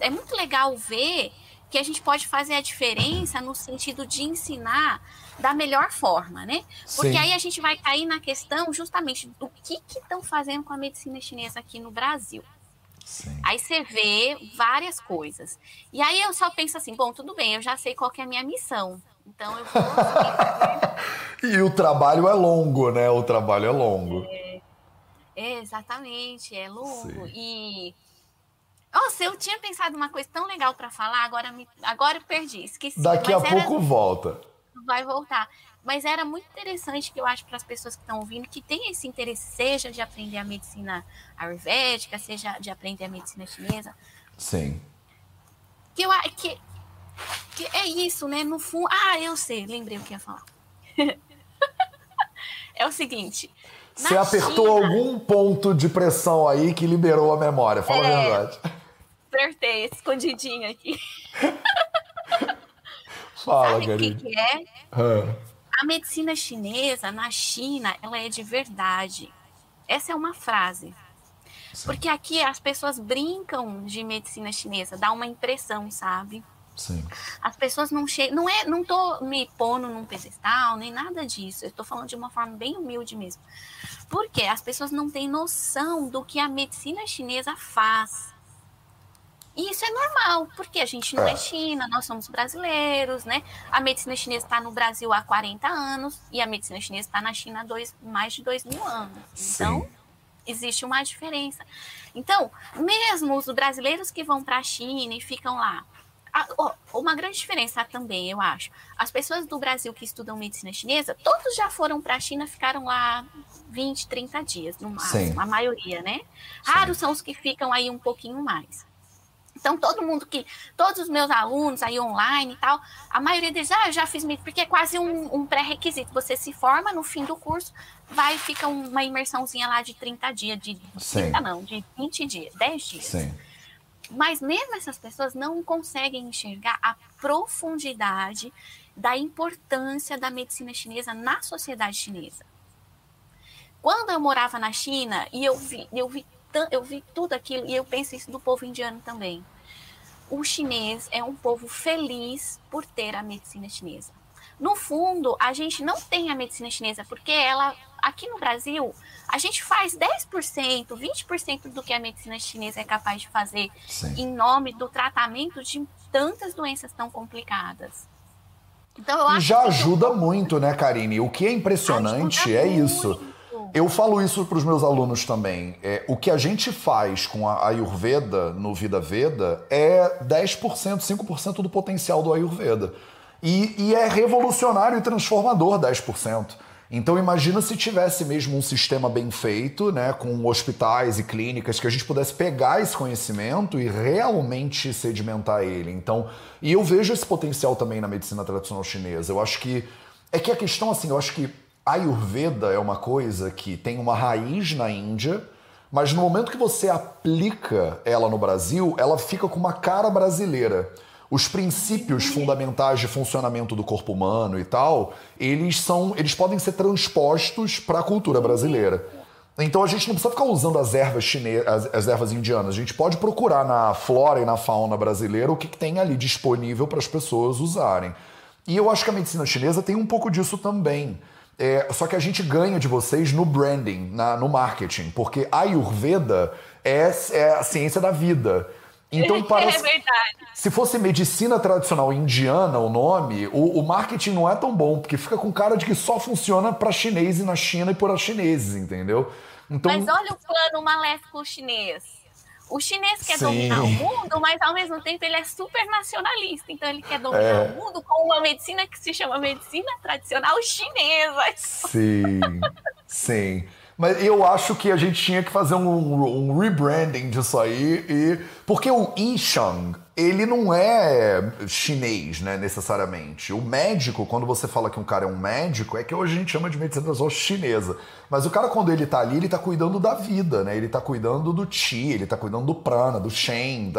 É muito legal ver que a gente pode fazer a diferença no sentido de ensinar da melhor forma, né? Porque Sim. aí a gente vai cair na questão justamente do que estão fazendo com a medicina chinesa aqui no Brasil. Sim. Aí você vê várias coisas. E aí eu só penso assim, bom, tudo bem, eu já sei qual é a minha missão. Então eu vou. e o trabalho é longo, né? O trabalho é longo. É, é exatamente, é longo. Sim. E nossa, eu tinha pensado uma coisa tão legal para falar, agora me, agora eu perdi, esqueci. Daqui a pouco volta. Vai voltar. Mas era muito interessante que eu acho para as pessoas que estão ouvindo que tem esse interesse, seja de aprender a medicina ayurvédica, seja de aprender a medicina chinesa. Sim. Que eu que, que é isso, né? No fundo. Ah, eu sei, lembrei o que ia falar. é o seguinte. Você apertou China... algum ponto de pressão aí que liberou a memória, fala é... a verdade apertei escondidinho aqui. Fala, Sabe o que, que, é? A medicina chinesa, na China, ela é de verdade. Essa é uma frase. Sim. Porque aqui as pessoas brincam de medicina chinesa, dá uma impressão, sabe? Sim. As pessoas não chegam. Não é, não tô me pondo num pedestal, nem nada disso. Eu estou falando de uma forma bem humilde mesmo. Porque as pessoas não têm noção do que a medicina chinesa faz. E isso é normal, porque a gente não é. é China, nós somos brasileiros, né? A medicina chinesa está no Brasil há 40 anos e a medicina chinesa está na China há dois, mais de dois mil anos. Então, Sim. existe uma diferença. Então, mesmo os brasileiros que vão para a China e ficam lá, uma grande diferença também, eu acho. As pessoas do Brasil que estudam medicina chinesa, todos já foram para a China, ficaram lá 20, 30 dias, no máximo, Sim. a maioria, né? Raros são os que ficam aí um pouquinho mais. Então, todo mundo que, todos os meus alunos aí online e tal, a maioria deles, ah, eu já fiz MIT, porque é quase um, um pré-requisito. Você se forma no fim do curso, vai, fica uma imersãozinha lá de 30 dias, de Sim. 30 não, de 20 dias, 10 dias. Sim. Mas mesmo essas pessoas não conseguem enxergar a profundidade da importância da medicina chinesa na sociedade chinesa. Quando eu morava na China e eu vi, eu vi, eu vi tudo aquilo e eu penso isso do povo indiano também o chinês é um povo feliz por ter a medicina chinesa. No fundo, a gente não tem a medicina chinesa porque ela, aqui no Brasil, a gente faz 10%, 20% do que a medicina chinesa é capaz de fazer Sim. em nome do tratamento de tantas doenças tão complicadas. Então, eu acho e já ajuda eu... muito, né, Karine? O que é impressionante é muito. isso eu falo isso para os meus alunos também. É, o que a gente faz com a Ayurveda no Vida Veda é 10%, 5% do potencial do Ayurveda. E, e é revolucionário e transformador 10%. Então imagina se tivesse mesmo um sistema bem feito, né, com hospitais e clínicas que a gente pudesse pegar esse conhecimento e realmente sedimentar ele. Então, e eu vejo esse potencial também na medicina tradicional chinesa. Eu acho que é que a questão assim, eu acho que Ayurveda é uma coisa que tem uma raiz na Índia, mas no momento que você aplica ela no Brasil, ela fica com uma cara brasileira. Os princípios fundamentais de funcionamento do corpo humano e tal, eles são, eles podem ser transpostos para a cultura brasileira. Então a gente não precisa ficar usando as ervas chinesas, as, as, ervas indianas. A gente pode procurar na flora e na fauna brasileira o que, que tem ali disponível para as pessoas usarem. E eu acho que a medicina chinesa tem um pouco disso também. É, só que a gente ganha de vocês no branding, na, no marketing, porque a Ayurveda é, é a ciência da vida. Então, para, é. Se fosse medicina tradicional indiana o nome, o, o, marketing não é tão bom, porque fica com cara de que só funciona para chinês e na China e por chineses, entendeu? Então, Mas olha o plano maléfico chinês. O chinês quer Sim. dominar o mundo, mas ao mesmo tempo ele é super nacionalista. Então ele quer dominar é. o mundo com uma medicina que se chama medicina tradicional chinesa. Sim, sim. Mas eu acho que a gente tinha que fazer um, um rebranding disso aí. E... Porque o Yishang, ele não é chinês, né, necessariamente. O médico, quando você fala que um cara é um médico, é que hoje a gente chama de medicina tradicional chinesa. Mas o cara, quando ele tá ali, ele tá cuidando da vida, né? Ele tá cuidando do chi, ele tá cuidando do prana, do shen,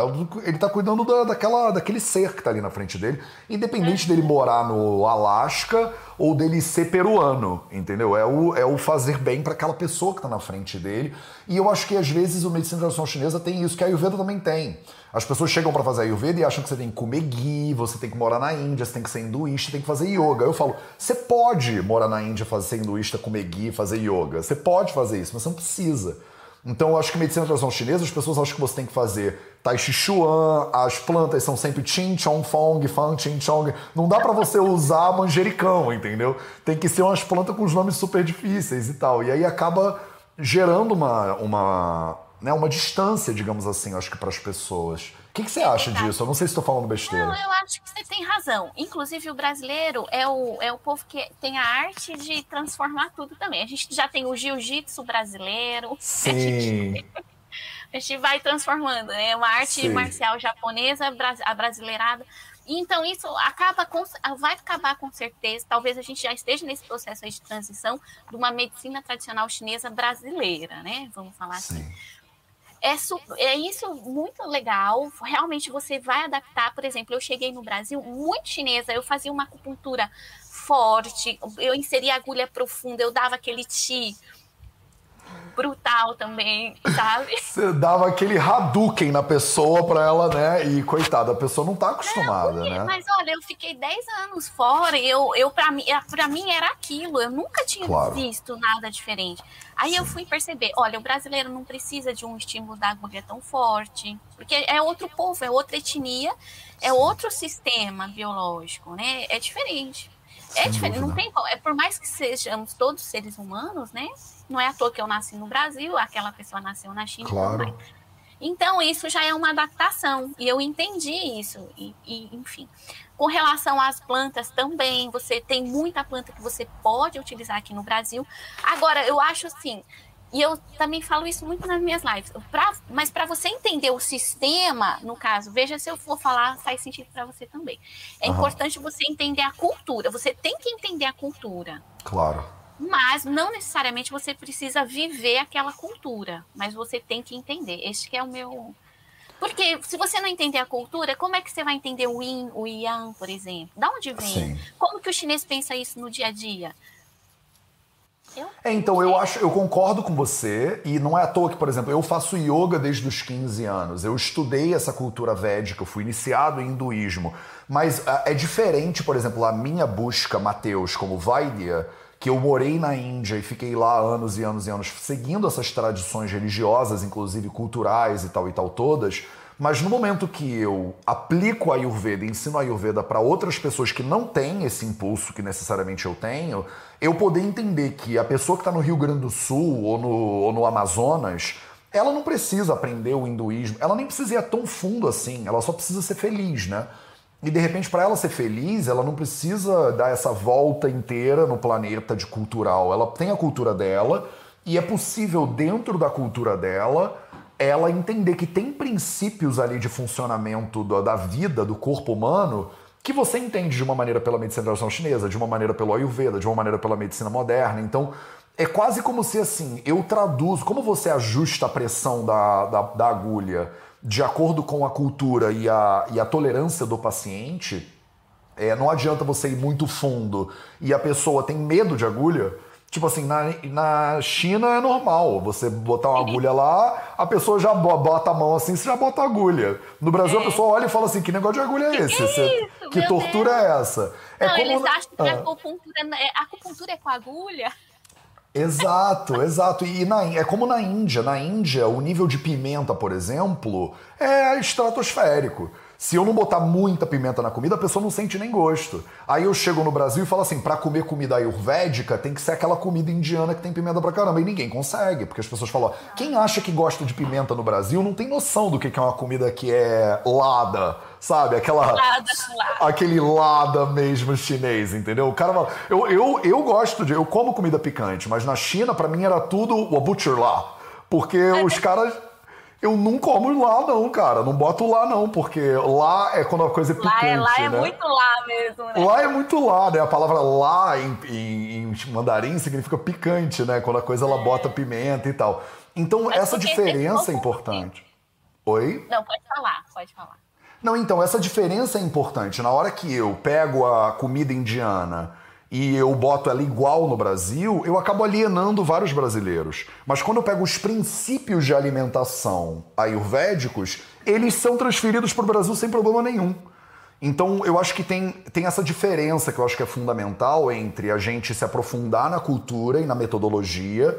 ele tá cuidando da, daquela, daquele ser que tá ali na frente dele, independente dele morar no Alasca ou dele ser peruano, entendeu? É o, é o fazer bem para aquela pessoa que tá na frente dele. E eu acho que às vezes o medicina tradicional chinesa tem isso, que a Ayurveda também tem. As pessoas chegam para fazer Ayurveda e acham que você tem que comer ghee, você tem que morar na Índia, você tem que ser hinduísta, tem que fazer yoga. Eu falo, você pode morar na Índia, fazer ser hinduísta, comer ghee, fazer yoga. Você pode fazer isso, mas você não precisa. Então eu acho que medicina tradicional chinesa, as pessoas acham que você tem que fazer Tai Chi Chuan, as plantas são sempre Chin Chong Fong, Fan Chin Chong. Não dá para você usar manjericão, entendeu? Tem que ser umas plantas com os nomes super difíceis e tal. E aí acaba gerando uma, uma, né, uma distância, digamos assim, acho que para as pessoas. O que, que você acha disso? Eu não sei se estou falando besteira. Não, eu acho que você tem razão. Inclusive, o brasileiro é o, é o povo que tem a arte de transformar tudo também. A gente já tem o jiu-jitsu brasileiro. Sim. A gente, a gente vai transformando, né? Uma arte Sim. marcial japonesa, a brasileirada. Então, isso acaba com, vai acabar com certeza. Talvez a gente já esteja nesse processo de transição de uma medicina tradicional chinesa brasileira, né? Vamos falar Sim. assim é, é, isso muito legal. Realmente você vai adaptar. Por exemplo, eu cheguei no Brasil muito chinesa, eu fazia uma acupuntura forte, eu inseria agulha profunda, eu dava aquele ti brutal também, sabe? Você dava aquele Hadouken na pessoa pra ela, né? E coitada, a pessoa não tá acostumada, não, né? Mas olha, eu fiquei 10 anos fora e eu, eu pra, mim, pra mim era aquilo. Eu nunca tinha Claro. visto nada diferente. Aí eu fui perceber, olha, o brasileiro não precisa de um estímulo da agulha tão forte, porque é outro povo, é outra etnia, é outro sistema biológico, né? É diferente. É Sem diferente, não dúvida. tem qual- é por mais que sejamos todos seres humanos, né? Não é à toa que eu nasci no Brasil, aquela pessoa nasceu na China Claro. Então, isso já é uma adaptação, e eu entendi isso, e, e, enfim. Com relação às plantas também, você tem muita planta que você pode utilizar aqui no Brasil. Agora, eu acho assim, e eu também falo isso muito nas minhas lives, pra- mas para você entender o sistema, no caso, veja se eu for falar, faz sentido para você também. É Aham. importante você entender a cultura, você tem que entender a cultura. Claro. Mas não necessariamente você precisa viver aquela cultura, mas você tem que entender. Este que é o meu. Porque se você não entender a cultura, como é que você vai entender o yin, o yang, por exemplo? Da onde vem? Sim. Como que o chinês pensa isso no dia a dia? Eu É, então, eu acho, eu concordo com você, e não é à toa que, por exemplo, eu faço yoga desde os 15 anos. Eu estudei essa cultura védica, eu fui iniciado em hinduísmo. Mas ah, é diferente, por exemplo, a minha busca, Mateus, como Vaidya, que eu morei na Índia e fiquei lá anos e anos e anos seguindo essas tradições religiosas, inclusive culturais e tal e tal todas. Mas no momento que eu aplico a Ayurveda, ensino a Ayurveda para outras pessoas que não têm esse impulso que necessariamente eu tenho, eu poder entender que a pessoa que está no Rio Grande do Sul ou no, ou no Amazonas, ela não precisa aprender o hinduísmo, ela nem precisa ir tão fundo assim, ela só precisa ser feliz, né? E de repente, para ela ser feliz, ela não precisa dar essa volta inteira no planeta de cultural. Ela tem a cultura dela e é possível, dentro da cultura dela, ela entender que tem princípios ali de funcionamento da, da vida, do corpo humano, que você entende de uma maneira pela medicina tradicional chinesa, de uma maneira pelo Ayurveda, de uma maneira pela medicina moderna. Então, é quase como se assim, eu traduzo, como você ajusta a pressão da, da, da agulha de acordo com a cultura e a, e a tolerância do paciente, é, não adianta você ir muito fundo e a pessoa tem medo de agulha. Tipo assim, na, na China é normal você botar uma agulha lá, a pessoa já bo- bota a mão assim, você já bota a agulha. No Brasil a pessoa olha e fala assim: que negócio de agulha é esse? que Você- isso? que tortura é essa? É não, eles acham que a Ah. acupuntura, é- a acupuntura é com agulha. Exato, exato. E na, é como na Índia. Na Índia, o nível de pimenta, por exemplo, é estratosférico. Se eu não botar muita pimenta na comida, a pessoa não sente nem gosto. Aí eu chego no Brasil e falo assim: pra comer comida ayurvédica, tem que ser aquela comida indiana que tem pimenta pra caramba. E ninguém consegue, porque as pessoas falam: ó, quem acha que gosta de pimenta no Brasil não tem noção do que é uma comida que é lada, sabe? Aquela Lada, lada. aquele lada mesmo chinês, entendeu? O cara fala, eu, eu, eu gosto de, eu como comida picante, mas na China pra mim era tudo o butcher lá, porque os caras Eu não como lá, não, cara. Não boto lá, não, porque lá é quando a coisa é picante. Lá é, lá é né? muito lá mesmo, né? Lá é muito lá, né? A palavra lá em, em, em mandarim significa picante, né? Quando a coisa ela é. bota pimenta e tal. Então, Mas essa diferença é importante. Oi? Não, pode falar, pode falar. Não, então, essa diferença é importante. Na hora que eu pego a comida indiana e eu boto ela igual no Brasil, eu acabo alienando vários brasileiros. Mas quando eu pego os princípios de alimentação ayurvédicos, eles são transferidos para o Brasil sem problema nenhum. Então eu acho que tem, tem essa diferença que eu acho que é fundamental entre a gente se aprofundar na cultura e na metodologia.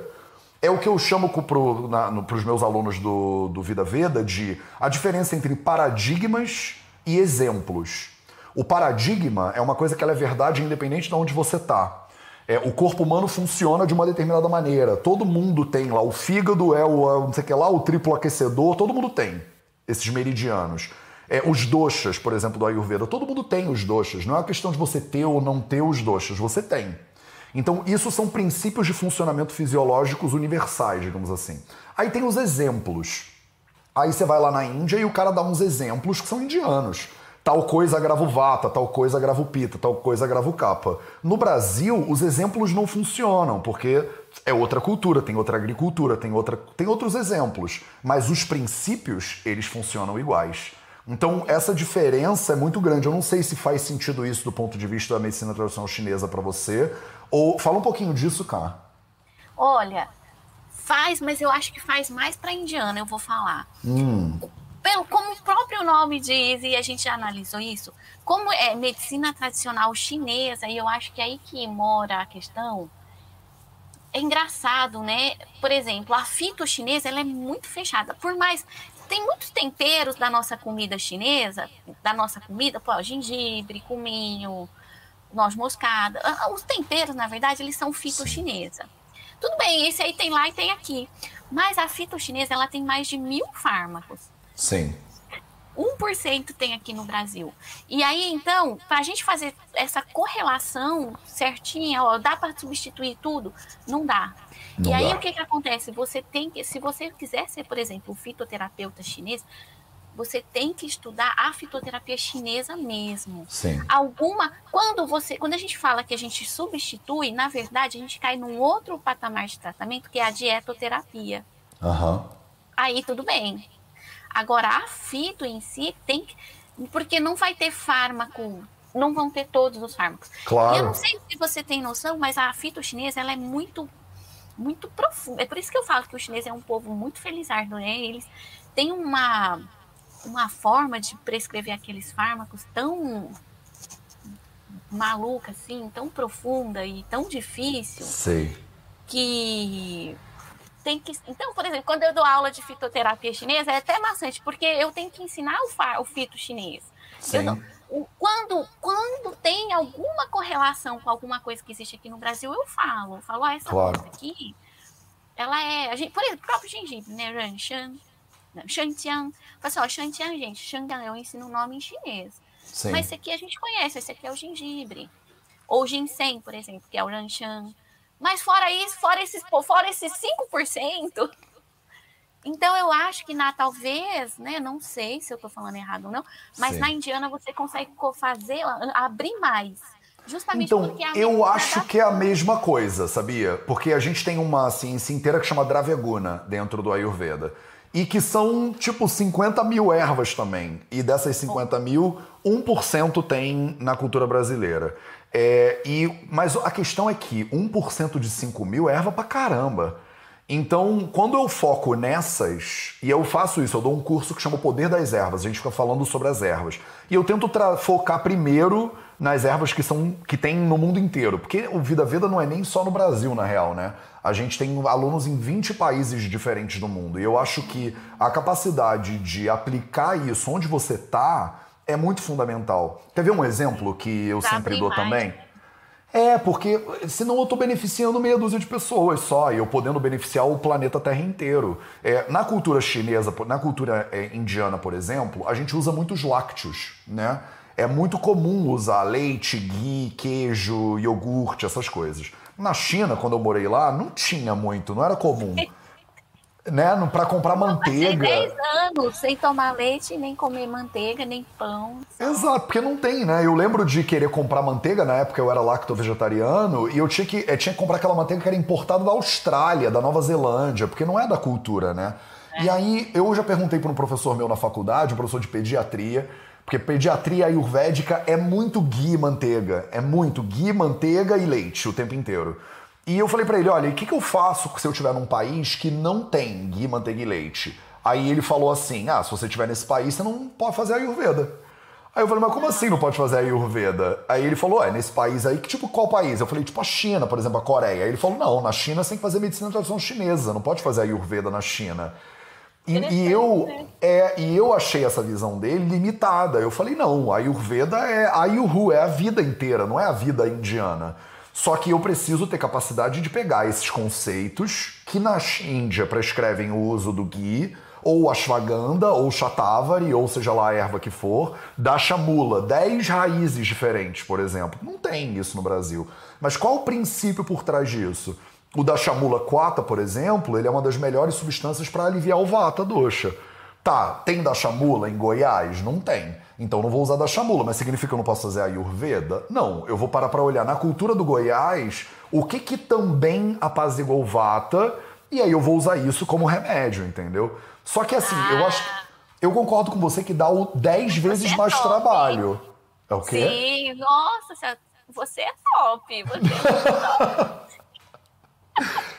É o que eu chamo para os meus alunos do, do Vida Veda de a diferença entre paradigmas e exemplos. O paradigma é uma coisa que é verdade independente de onde você está. É, o corpo humano funciona de uma determinada maneira. Todo mundo tem lá. O fígado é o é não sei o que lá, o triplo aquecedor, todo mundo tem esses meridianos. É, os doshas, por exemplo, do Ayurveda, todo mundo tem os doshas. Não é uma questão de você ter ou não ter os doshas, você tem. Então, isso são princípios de funcionamento fisiológicos universais, digamos assim. Aí tem os exemplos. Aí você vai lá na Índia e o cara dá uns exemplos que são indianos tal coisa agrava o vata, tal coisa agrava o pita, tal coisa agrava o capa. No Brasil, os exemplos não funcionam, porque é outra cultura, tem outra agricultura, tem, outra, tem outros exemplos. Mas os princípios, eles funcionam iguais. Então, essa diferença é muito grande. Eu não sei se faz sentido isso do ponto de vista da medicina tradicional chinesa para você. Ou fala um pouquinho disso, cá. Olha, faz, mas eu acho que faz mais para indiana, eu vou falar. Hum pelo, como o próprio nome diz, e a gente já analisou isso, como é medicina tradicional chinesa, e eu acho que é aí que mora a questão, é engraçado, né? Por exemplo, a fito chinesa ela é muito fechada. Por mais. Tem muitos temperos da nossa comida chinesa, da nossa comida, pô, gengibre, cominho, noz moscada. Os temperos, na verdade, eles são fito chinesa. Tudo bem, esse aí tem lá e tem aqui. Mas a fito chinesa ela tem mais de mil fármacos. Sim. 1% tem aqui no Brasil. E aí, então, para a gente fazer essa correlação certinha, ó, dá para substituir tudo? Não dá. Não e aí, dá. o que, que acontece? Você tem que, se você quiser ser, por exemplo, fitoterapeuta chinês, você tem que estudar a fitoterapia chinesa mesmo. Sim. Alguma, quando você, quando a gente fala que a gente substitui, na verdade, a gente cai num outro patamar de tratamento que é a dietoterapia. Aham. Uhum. Aí tudo bem. Agora, a fito em si tem que. Porque não vai ter fármaco, não vão ter todos os fármacos. Claro. E eu não sei se você tem noção, mas a fito chinesa ela é muito muito profunda. É por isso que eu falo que o chinês é um povo muito felizardo, né? Eles têm uma, uma forma de prescrever aqueles fármacos tão maluca, assim, tão profunda e tão difícil. Sei. Que tem que. Então, por exemplo, quando eu dou aula de fitoterapia chinesa, é até maçante, porque eu tenho que ensinar o, fa... o fito chinês. Quando, quando tem alguma correlação com alguma coisa que existe aqui no Brasil, eu falo. Eu falo, ah, essa claro. coisa aqui, ela é. A gente, por exemplo, o próprio gengibre, né? Ranshan, Shanjiang. Fala assim, ó, Shanjiang, gente, Shanjiang eu ensino o nome em chinês. Sim. Mas esse aqui a gente conhece, esse aqui é o gengibre. Ou ginseng, por exemplo, que é o Ranshan. Mas fora isso, fora esses, fora esses 5%, então eu acho que na talvez, né, não sei se eu estou falando errado ou não, mas Sim. na indiana você consegue fazer abrir mais. Justamente então, porque a eu acho que é a mesma coisa, sabia? Porque a gente tem uma ciência inteira que chama Draveguna dentro do Ayurveda. E que são, tipo, 50 mil ervas também. E dessas 50 mil, 1% tem na cultura brasileira. É, e, mas a questão é que 1% de 5 mil é erva pra caramba. Então, quando eu foco nessas, e eu faço isso, eu dou um curso que chama o Poder das Ervas, a gente fica falando sobre as ervas. E eu tento focar primeiro nas ervas que são que tem no mundo inteiro, porque o Vida Veda não é nem só no Brasil, na real, né? A gente tem alunos em 20 países diferentes do mundo. E eu acho que a capacidade de aplicar isso onde você tá é muito fundamental. Quer ver um exemplo que eu sempre dou também? É, porque senão eu estou beneficiando meia dúzia de pessoas só, e eu podendo beneficiar o planeta Terra inteiro. É, na cultura chinesa, na cultura é, indiana, por exemplo, a gente usa muitos lácteos, né? É muito comum usar leite, ghee, queijo, iogurte, essas coisas. Na China, quando eu morei lá, não tinha muito, não era comum. né, para comprar manteiga. Eu 10 anos sem tomar leite, nem comer manteiga, nem pão. Exato, porque não tem, né? Eu lembro de querer comprar manteiga, na época eu era lacto-vegetariano, e eu tinha que, eu tinha que comprar aquela manteiga que era importada da Austrália, da Nova Zelândia, porque não é da cultura, né? É. E aí eu já perguntei para um professor meu na faculdade, um professor de pediatria, porque pediatria ayurvédica é muito ghee manteiga, é muito ghee, manteiga e leite o tempo inteiro. E eu falei para ele, olha, o que, que eu faço se eu estiver num país que não tem ghee, manteiga e leite? Aí ele falou assim, ah, se você estiver nesse país, você não pode fazer Ayurveda. Aí eu falei, mas como assim não pode fazer Ayurveda? Aí ele falou, é, nesse país aí, que tipo, qual país? Eu falei, tipo a China, por exemplo, a Coreia. Aí ele falou, não, na China você tem que fazer medicina tradicional chinesa, não pode fazer Ayurveda na China. E, e, eu, né? é, e eu achei essa visão dele limitada. Eu falei, não, a Ayurveda é a Ayurhu, é a vida inteira, não é a vida indiana. Só que eu preciso ter capacidade de pegar esses conceitos que na Índia prescrevem o uso do ghee, ou ashwagandha, ou shatavari, ou seja lá a erva que for, da chamula, 10 raízes diferentes, por exemplo. Não tem isso no Brasil. Mas qual o princípio por trás disso? O da chamula quata, por exemplo, ele é uma das melhores substâncias para aliviar o vata dosha. Tá, tem da chamula em Goiás? Não tem. Então não vou usar da chamula, mas significa que eu não posso fazer a Ayurveda? Não, eu vou parar para olhar na cultura do Goiás o que que também apazigua o Vata e aí eu vou usar isso como remédio, entendeu? Só que assim, ah. eu acho eu concordo com você que dá o 10 vezes é mais top. trabalho. É o quê? Sim, nossa, você é top. Você é top.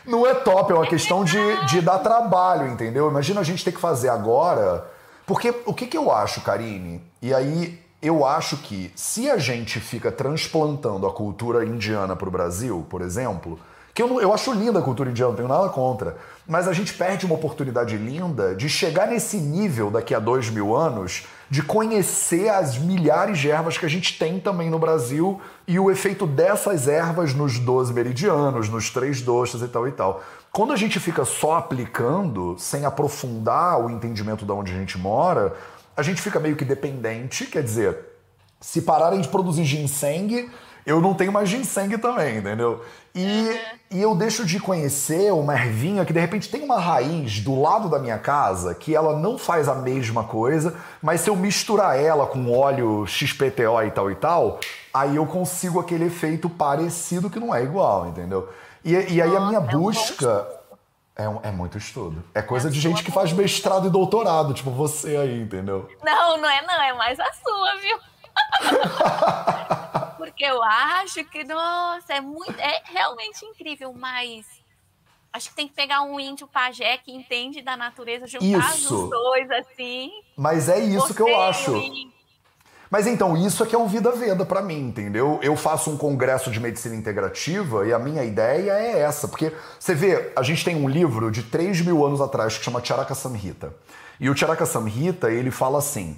Não é top, é uma questão de, de dar trabalho, entendeu? Imagina a gente ter que fazer agora porque o que, que eu acho, Karine? E aí eu acho que se a gente fica transplantando a cultura indiana para o Brasil, por exemplo, que eu, eu acho linda a cultura indiana, não tenho nada contra, mas a gente perde uma oportunidade linda de chegar nesse nível daqui a dois mil anos, de conhecer as milhares de ervas que a gente tem também no Brasil e o efeito dessas ervas nos 12 meridianos, nos três doxas e tal e tal. Quando a gente fica só aplicando, sem aprofundar o entendimento de onde a gente mora, a gente fica meio que dependente, quer dizer, se pararem de produzir ginseng, eu não tenho mais ginseng também, entendeu? E, uhum. e eu deixo de conhecer uma ervinha que de repente tem uma raiz do lado da minha casa que ela não faz a mesma coisa, mas se eu misturar ela com óleo XPTO e tal e tal, aí eu consigo aquele efeito parecido que não é igual, entendeu? E, e aí a minha é busca. É, um, é, muito estudo. É coisa é de gente que faz mestrado e doutorado, tipo você aí, entendeu? Não, não é não, é mais a sua, viu? Porque eu acho que, nossa, é muito. É realmente incrível, mas acho que tem que pegar um índio pajé que entende da natureza, juntar isso. os dois assim. Mas é isso que eu acho. Mas então, isso é que é o Vida Veda para mim, entendeu? Eu faço um congresso de medicina integrativa e a minha ideia é essa. Porque você vê, a gente tem um livro de 3 mil anos atrás que chama Charaka Samhita. E o Charaka Samhita, ele fala assim: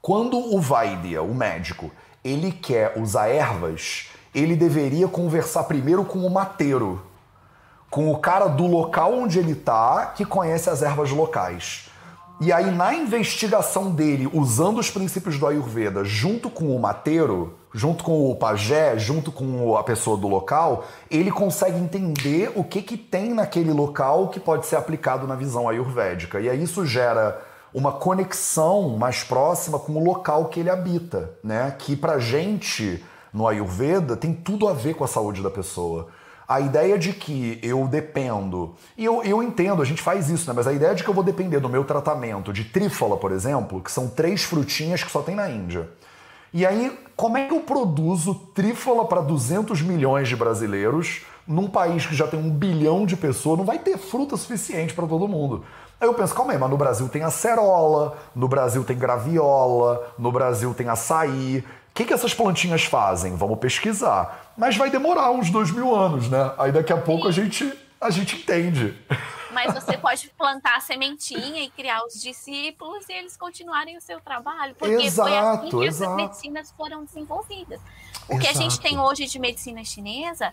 quando o Vaidya, o médico, ele quer usar ervas, ele deveria conversar primeiro com o mateiro, com o cara do local onde ele tá, que conhece as ervas locais. E aí, na investigação dele, usando os princípios do Ayurveda, junto com o mateiro, junto com o pajé, junto com a pessoa do local, ele consegue entender o que, que tem naquele local que pode ser aplicado na visão ayurvédica. E aí isso gera uma conexão mais próxima com o local que ele habita, né? Que pra gente, no Ayurveda, tem tudo a ver com a saúde da pessoa. A ideia de que eu dependo, e eu, eu entendo, a gente faz isso, né? Mas a ideia de que eu vou depender do meu tratamento de trífola, por exemplo, que são três frutinhas que só tem na Índia. E aí, como é que eu produzo trífola para 200 milhões de brasileiros num país que já tem um bilhão de pessoas? Não vai ter fruta suficiente para todo mundo. Aí eu penso, calma aí, mas no Brasil tem acerola, no Brasil tem graviola, no Brasil tem açaí. O que, que essas plantinhas fazem? Vamos pesquisar. Mas vai demorar uns dois mil anos, né? Aí daqui a pouco a gente, a gente entende. Mas você pode plantar a sementinha e criar os discípulos e eles continuarem o seu trabalho. Porque exato, foi assim que exato. essas medicinas foram desenvolvidas. O exato. que a gente tem hoje de medicina chinesa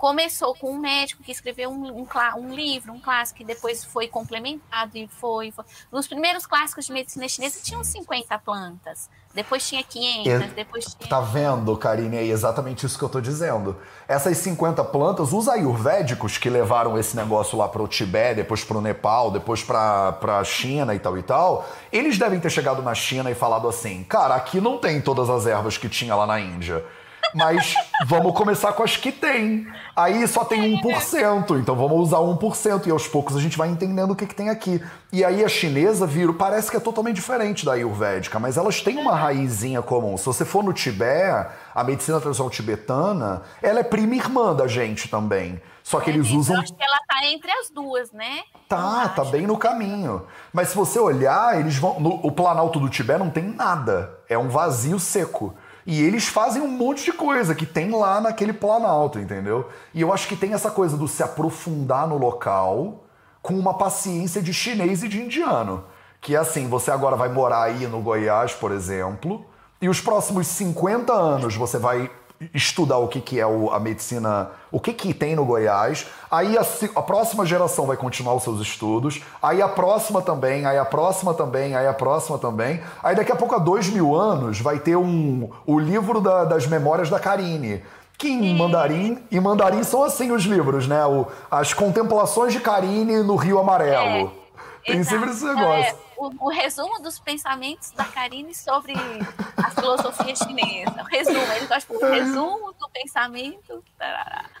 começou com um médico que escreveu um, um, um, livro, um clássico, que depois foi complementado e foi, foi, Nos primeiros clássicos de medicina chinesa tinham 50 plantas, depois tinha 500, é, depois tinha... Tá vendo, Karine? É exatamente isso que eu tô dizendo. Essas 50 plantas, os ayurvédicos que levaram esse negócio lá para o Tibete, depois para o Nepal, depois para a China e tal e tal, eles devem ter chegado na China e falado assim, cara, aqui não tem todas as ervas que tinha lá na Índia. Mas vamos começar com as que tem. Aí só tem 1%, então vamos usar 1%. E aos poucos a gente vai entendendo o que, que tem aqui. E aí a chinesa, vira, parece que é totalmente diferente da ayurvédica, mas elas têm uma raizinha comum. Se você for no Tibete, a medicina tradicional tibetana, ela é prima irmã da gente também. Só que é, eles usam. Eu acho que ela tá entre as duas, né? Tá, tá bem no caminho. Mas se você olhar, eles vão. No, o Planalto do Tibete não tem nada. É um vazio seco. E eles fazem um monte de coisa que tem lá naquele planalto, entendeu? E eu acho que tem essa coisa do se aprofundar no local com uma paciência de chinês e de indiano. Que é assim, você agora vai morar aí no Goiás, por exemplo, e os próximos 50 anos você vai estudar o que, que é o, a medicina, o que, que tem no Goiás. Aí a, a, próxima geração vai continuar os seus estudos. Aí a próxima também, aí a próxima também, aí a próxima também. Aí daqui a pouco, a dois mil anos, vai ter um, o livro da, das memórias da Karine. Que em mandarim, em mandarim são assim os livros, né? O, as contemplações de Karine no Rio Amarelo. É, tem sempre esse negócio. É o, o, resumo dos pensamentos da Karine sobre a filosofia chinesa. O resumo, ele gosta do resumo do pensamento.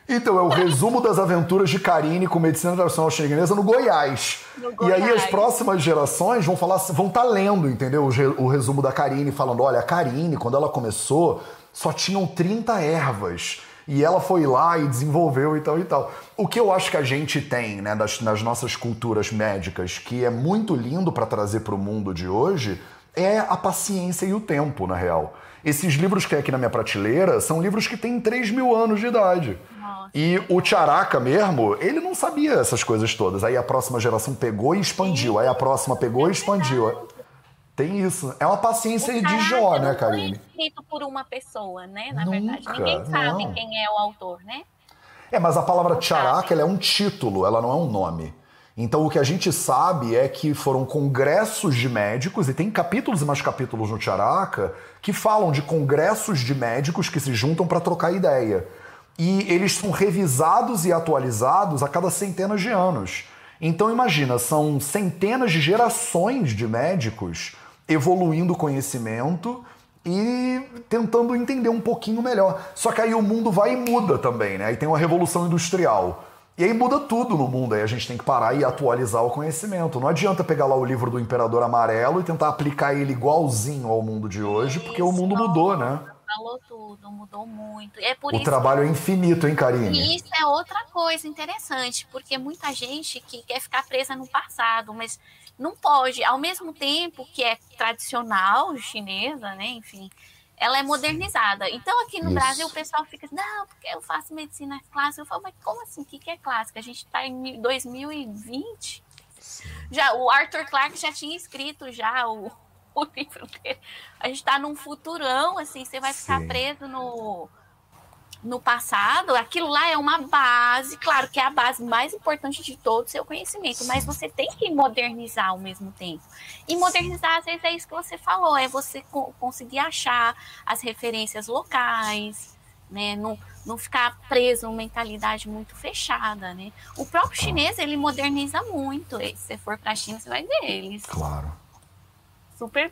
Então, é o resumo das aventuras de Karine com medicina tradicional chinesa no Goiás. no Goiás. E aí as próximas gerações vão falar, vão estar tá lendo, entendeu? O, o resumo da Karine, falando: olha, a Karine, quando ela começou, só tinham 30 ervas. E ela foi lá e desenvolveu e tal e tal. O que eu acho que a gente tem né, das, nas nossas culturas médicas, que é muito lindo para trazer para o mundo de hoje, é a paciência e o tempo, na real. Esses livros que é aqui na minha prateleira são livros que têm 3 mil anos de idade. Nossa. E o Tcharaka mesmo, ele não sabia essas coisas todas. Aí a próxima geração pegou e expandiu. Aí a próxima pegou e expandiu. Tem isso. É uma paciência de Jó, né, Karine? Não escrito por uma pessoa, né? Na Nunca, verdade. Ninguém sabe não. quem é o autor, né? É, mas a palavra Tcharaka é um título, ela não é um nome. Então o que a gente sabe é que foram congressos de médicos, e tem capítulos e mais capítulos no Tcharaka, que falam de congressos de médicos que se juntam para trocar ideia. E eles são revisados e atualizados a cada centenas de anos. Então imagina, são centenas de gerações de médicos evoluindo o conhecimento e tentando entender um pouquinho melhor. Só que aí o mundo vai e muda também, né? Aí tem uma revolução industrial. E aí muda tudo no mundo, aí a gente tem que parar e atualizar o conhecimento. Não adianta pegar lá o livro do Imperador Amarelo e tentar aplicar ele igualzinho ao mundo de hoje, porque o mundo mudou, né? Falou tudo, mudou muito. É por o trabalho que... é infinito, hein, Karine? E isso é outra coisa interessante, porque muita gente que quer ficar presa no passado, mas não pode, ao mesmo tempo que é tradicional chinesa, né, enfim, ela é modernizada. Então, aqui no Isso. Brasil, o pessoal fica assim, não, porque eu faço medicina clássica. Eu falo, mas como assim? O que é clássica? A gente está em 2020. Já, o Arthur Clarke já tinha escrito já o, o livro dele. A gente está num futurão, assim, você vai ficar Sim. preso no no passado, aquilo lá é uma base, claro que é a base mais importante de todo o seu conhecimento, mas você tem que modernizar ao mesmo tempo. E modernizar, às vezes, é isso que você falou, é você conseguir achar as referências locais, né? Não, não ficar preso numa mentalidade muito fechada, né? O próprio chinês, ele moderniza muito. Se você for para a China, você vai ver eles. Claro. Super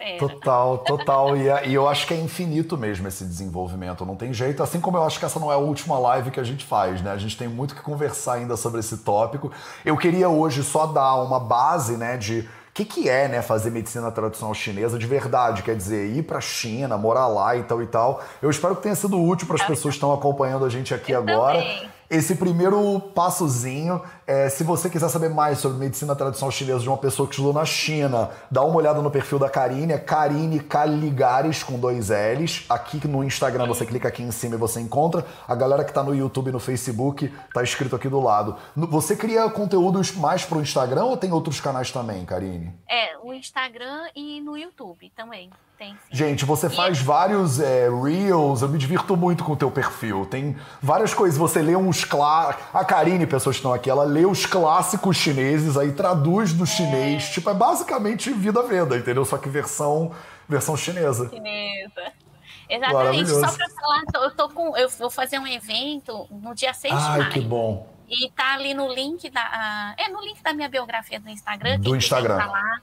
fera. Total, total. e, é, e, eu acho que é infinito mesmo esse desenvolvimento. Não tem jeito. Assim como eu acho que essa não é a última live que a gente faz, né? A gente tem muito que conversar ainda sobre esse tópico. Eu queria hoje só dar uma base, né, de o que, que é né, fazer medicina tradicional chinesa de verdade? Quer dizer, ir para a China, morar lá e tal e tal. Eu espero que tenha sido útil para as pessoas que estão acompanhando a gente aqui eu agora. Também esse primeiro passozinho. É, se você quiser saber mais sobre medicina tradicional chinesa de uma pessoa que estudou na China, dá uma olhada no perfil da Karine, é Karine Caligares com dois L's. Aqui no Instagram você clica aqui em cima e você encontra. A galera que tá no YouTube e no Facebook tá escrito aqui do lado. Você cria conteúdos mais pro Instagram ou tem outros canais também, Karine? É, o Instagram e no YouTube também. Tem, Gente, você e faz vários é, reels, eu me divirto muito com o teu perfil. Tem várias coisas, você lê uns clássicos. A Karine, pessoas que estão aqui, ela lê os clássicos chineses, aí traduz do é. chinês. Tipo, é basicamente vida veda, entendeu? Só que versão, versão chinesa. Chinesa. Exatamente. Só pra falar, eu tô com. Eu vou fazer um evento no dia 6 Ai, de maio. Ai, que bom. E tá ali no link da. É no link da minha biografia do Instagram. Do Instagram. Lá.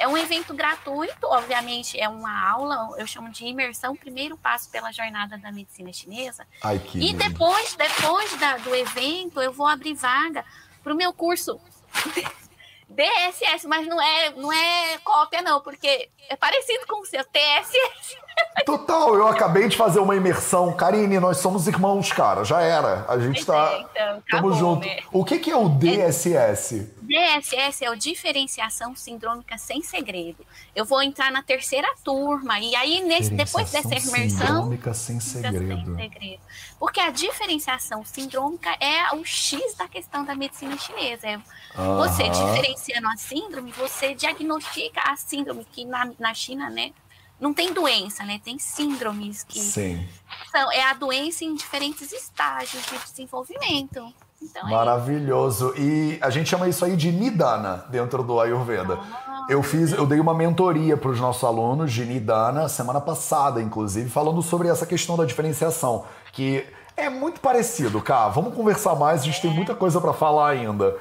É um evento gratuito, obviamente é uma aula, eu chamo de imersão, primeiro passo pela jornada da medicina chinesa. Ai, e depois, depois da, do evento, eu vou abrir vaga para o meu curso DSS, mas não é, não é cópia, não, porque é parecido com o seu TSS. Total, eu acabei de fazer uma imersão. Karine, nós somos irmãos, cara. Já era. A gente tá. É, então, tamo junto. Né? O que, que é o DSS? DSS é o Diferenciação Sindrômica Sem Segredo. Eu vou entrar na terceira turma. E aí, nesse, depois dessa imersão. Sindrômica sem segredo. sem segredo. Porque a diferenciação sindrômica é o X da questão da medicina chinesa. É você diferenciando a síndrome, você diagnostica a síndrome, que na, na China, né? Não tem doença, né? Tem síndromes que Sim. são é a doença em diferentes estágios de desenvolvimento. Então, é Maravilhoso. É e a gente chama isso aí de Nidana dentro do Ayurveda. Ah, eu fiz, eu dei uma mentoria para os nossos alunos de Nidana semana passada, inclusive, falando sobre essa questão da diferenciação, que é muito parecido, cara. Vamos conversar mais, a gente é. tem muita coisa para falar ainda.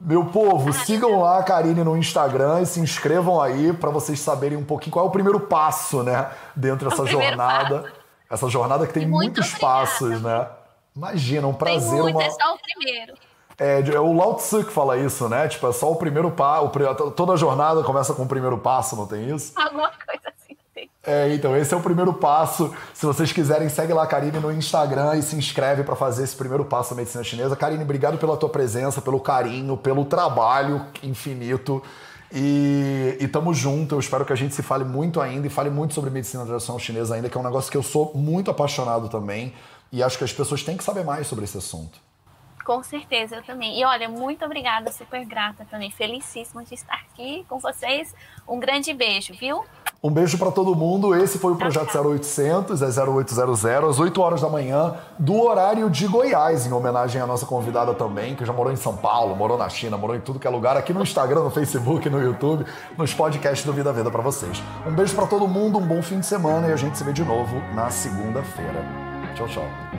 Meu povo, sigam lá a Karine no Instagram e se inscrevam aí para vocês saberem um pouquinho qual é o primeiro passo, né? Dentro dessa jornada. Passo. Essa jornada que tem muitos passos, né? Imagina, um prazer. Tem muito, uma... é só o primeiro. É, é o Lao Tzu que fala isso, né? Tipo, é só o primeiro passo. Toda jornada começa com o primeiro passo, não tem isso? Alguma coisa é, então, esse é o primeiro passo. Se vocês quiserem, segue lá a Karine no Instagram e se inscreve para fazer esse primeiro passo da medicina chinesa. Karine, obrigado pela tua presença, pelo carinho, pelo trabalho infinito. E, e tamo junto. Eu espero que a gente se fale muito ainda e fale muito sobre medicina tradicional chinesa ainda, que é um negócio que eu sou muito apaixonado também. E acho que as pessoas têm que saber mais sobre esse assunto. Com certeza, eu também. E olha, muito obrigada, super grata também. Felicíssima de estar aqui com vocês. Um grande beijo, viu? Um beijo para todo mundo. Esse foi o Projeto 0800, é 0800, às 8 horas da manhã, do horário de Goiás, em homenagem à nossa convidada também, que já morou em São Paulo, morou na China, morou em tudo que é lugar, aqui no Instagram, no Facebook, no YouTube, nos podcasts do Vida Veda para vocês. Um beijo para todo mundo, um bom fim de semana e a gente se vê de novo na segunda-feira. Tchau, tchau.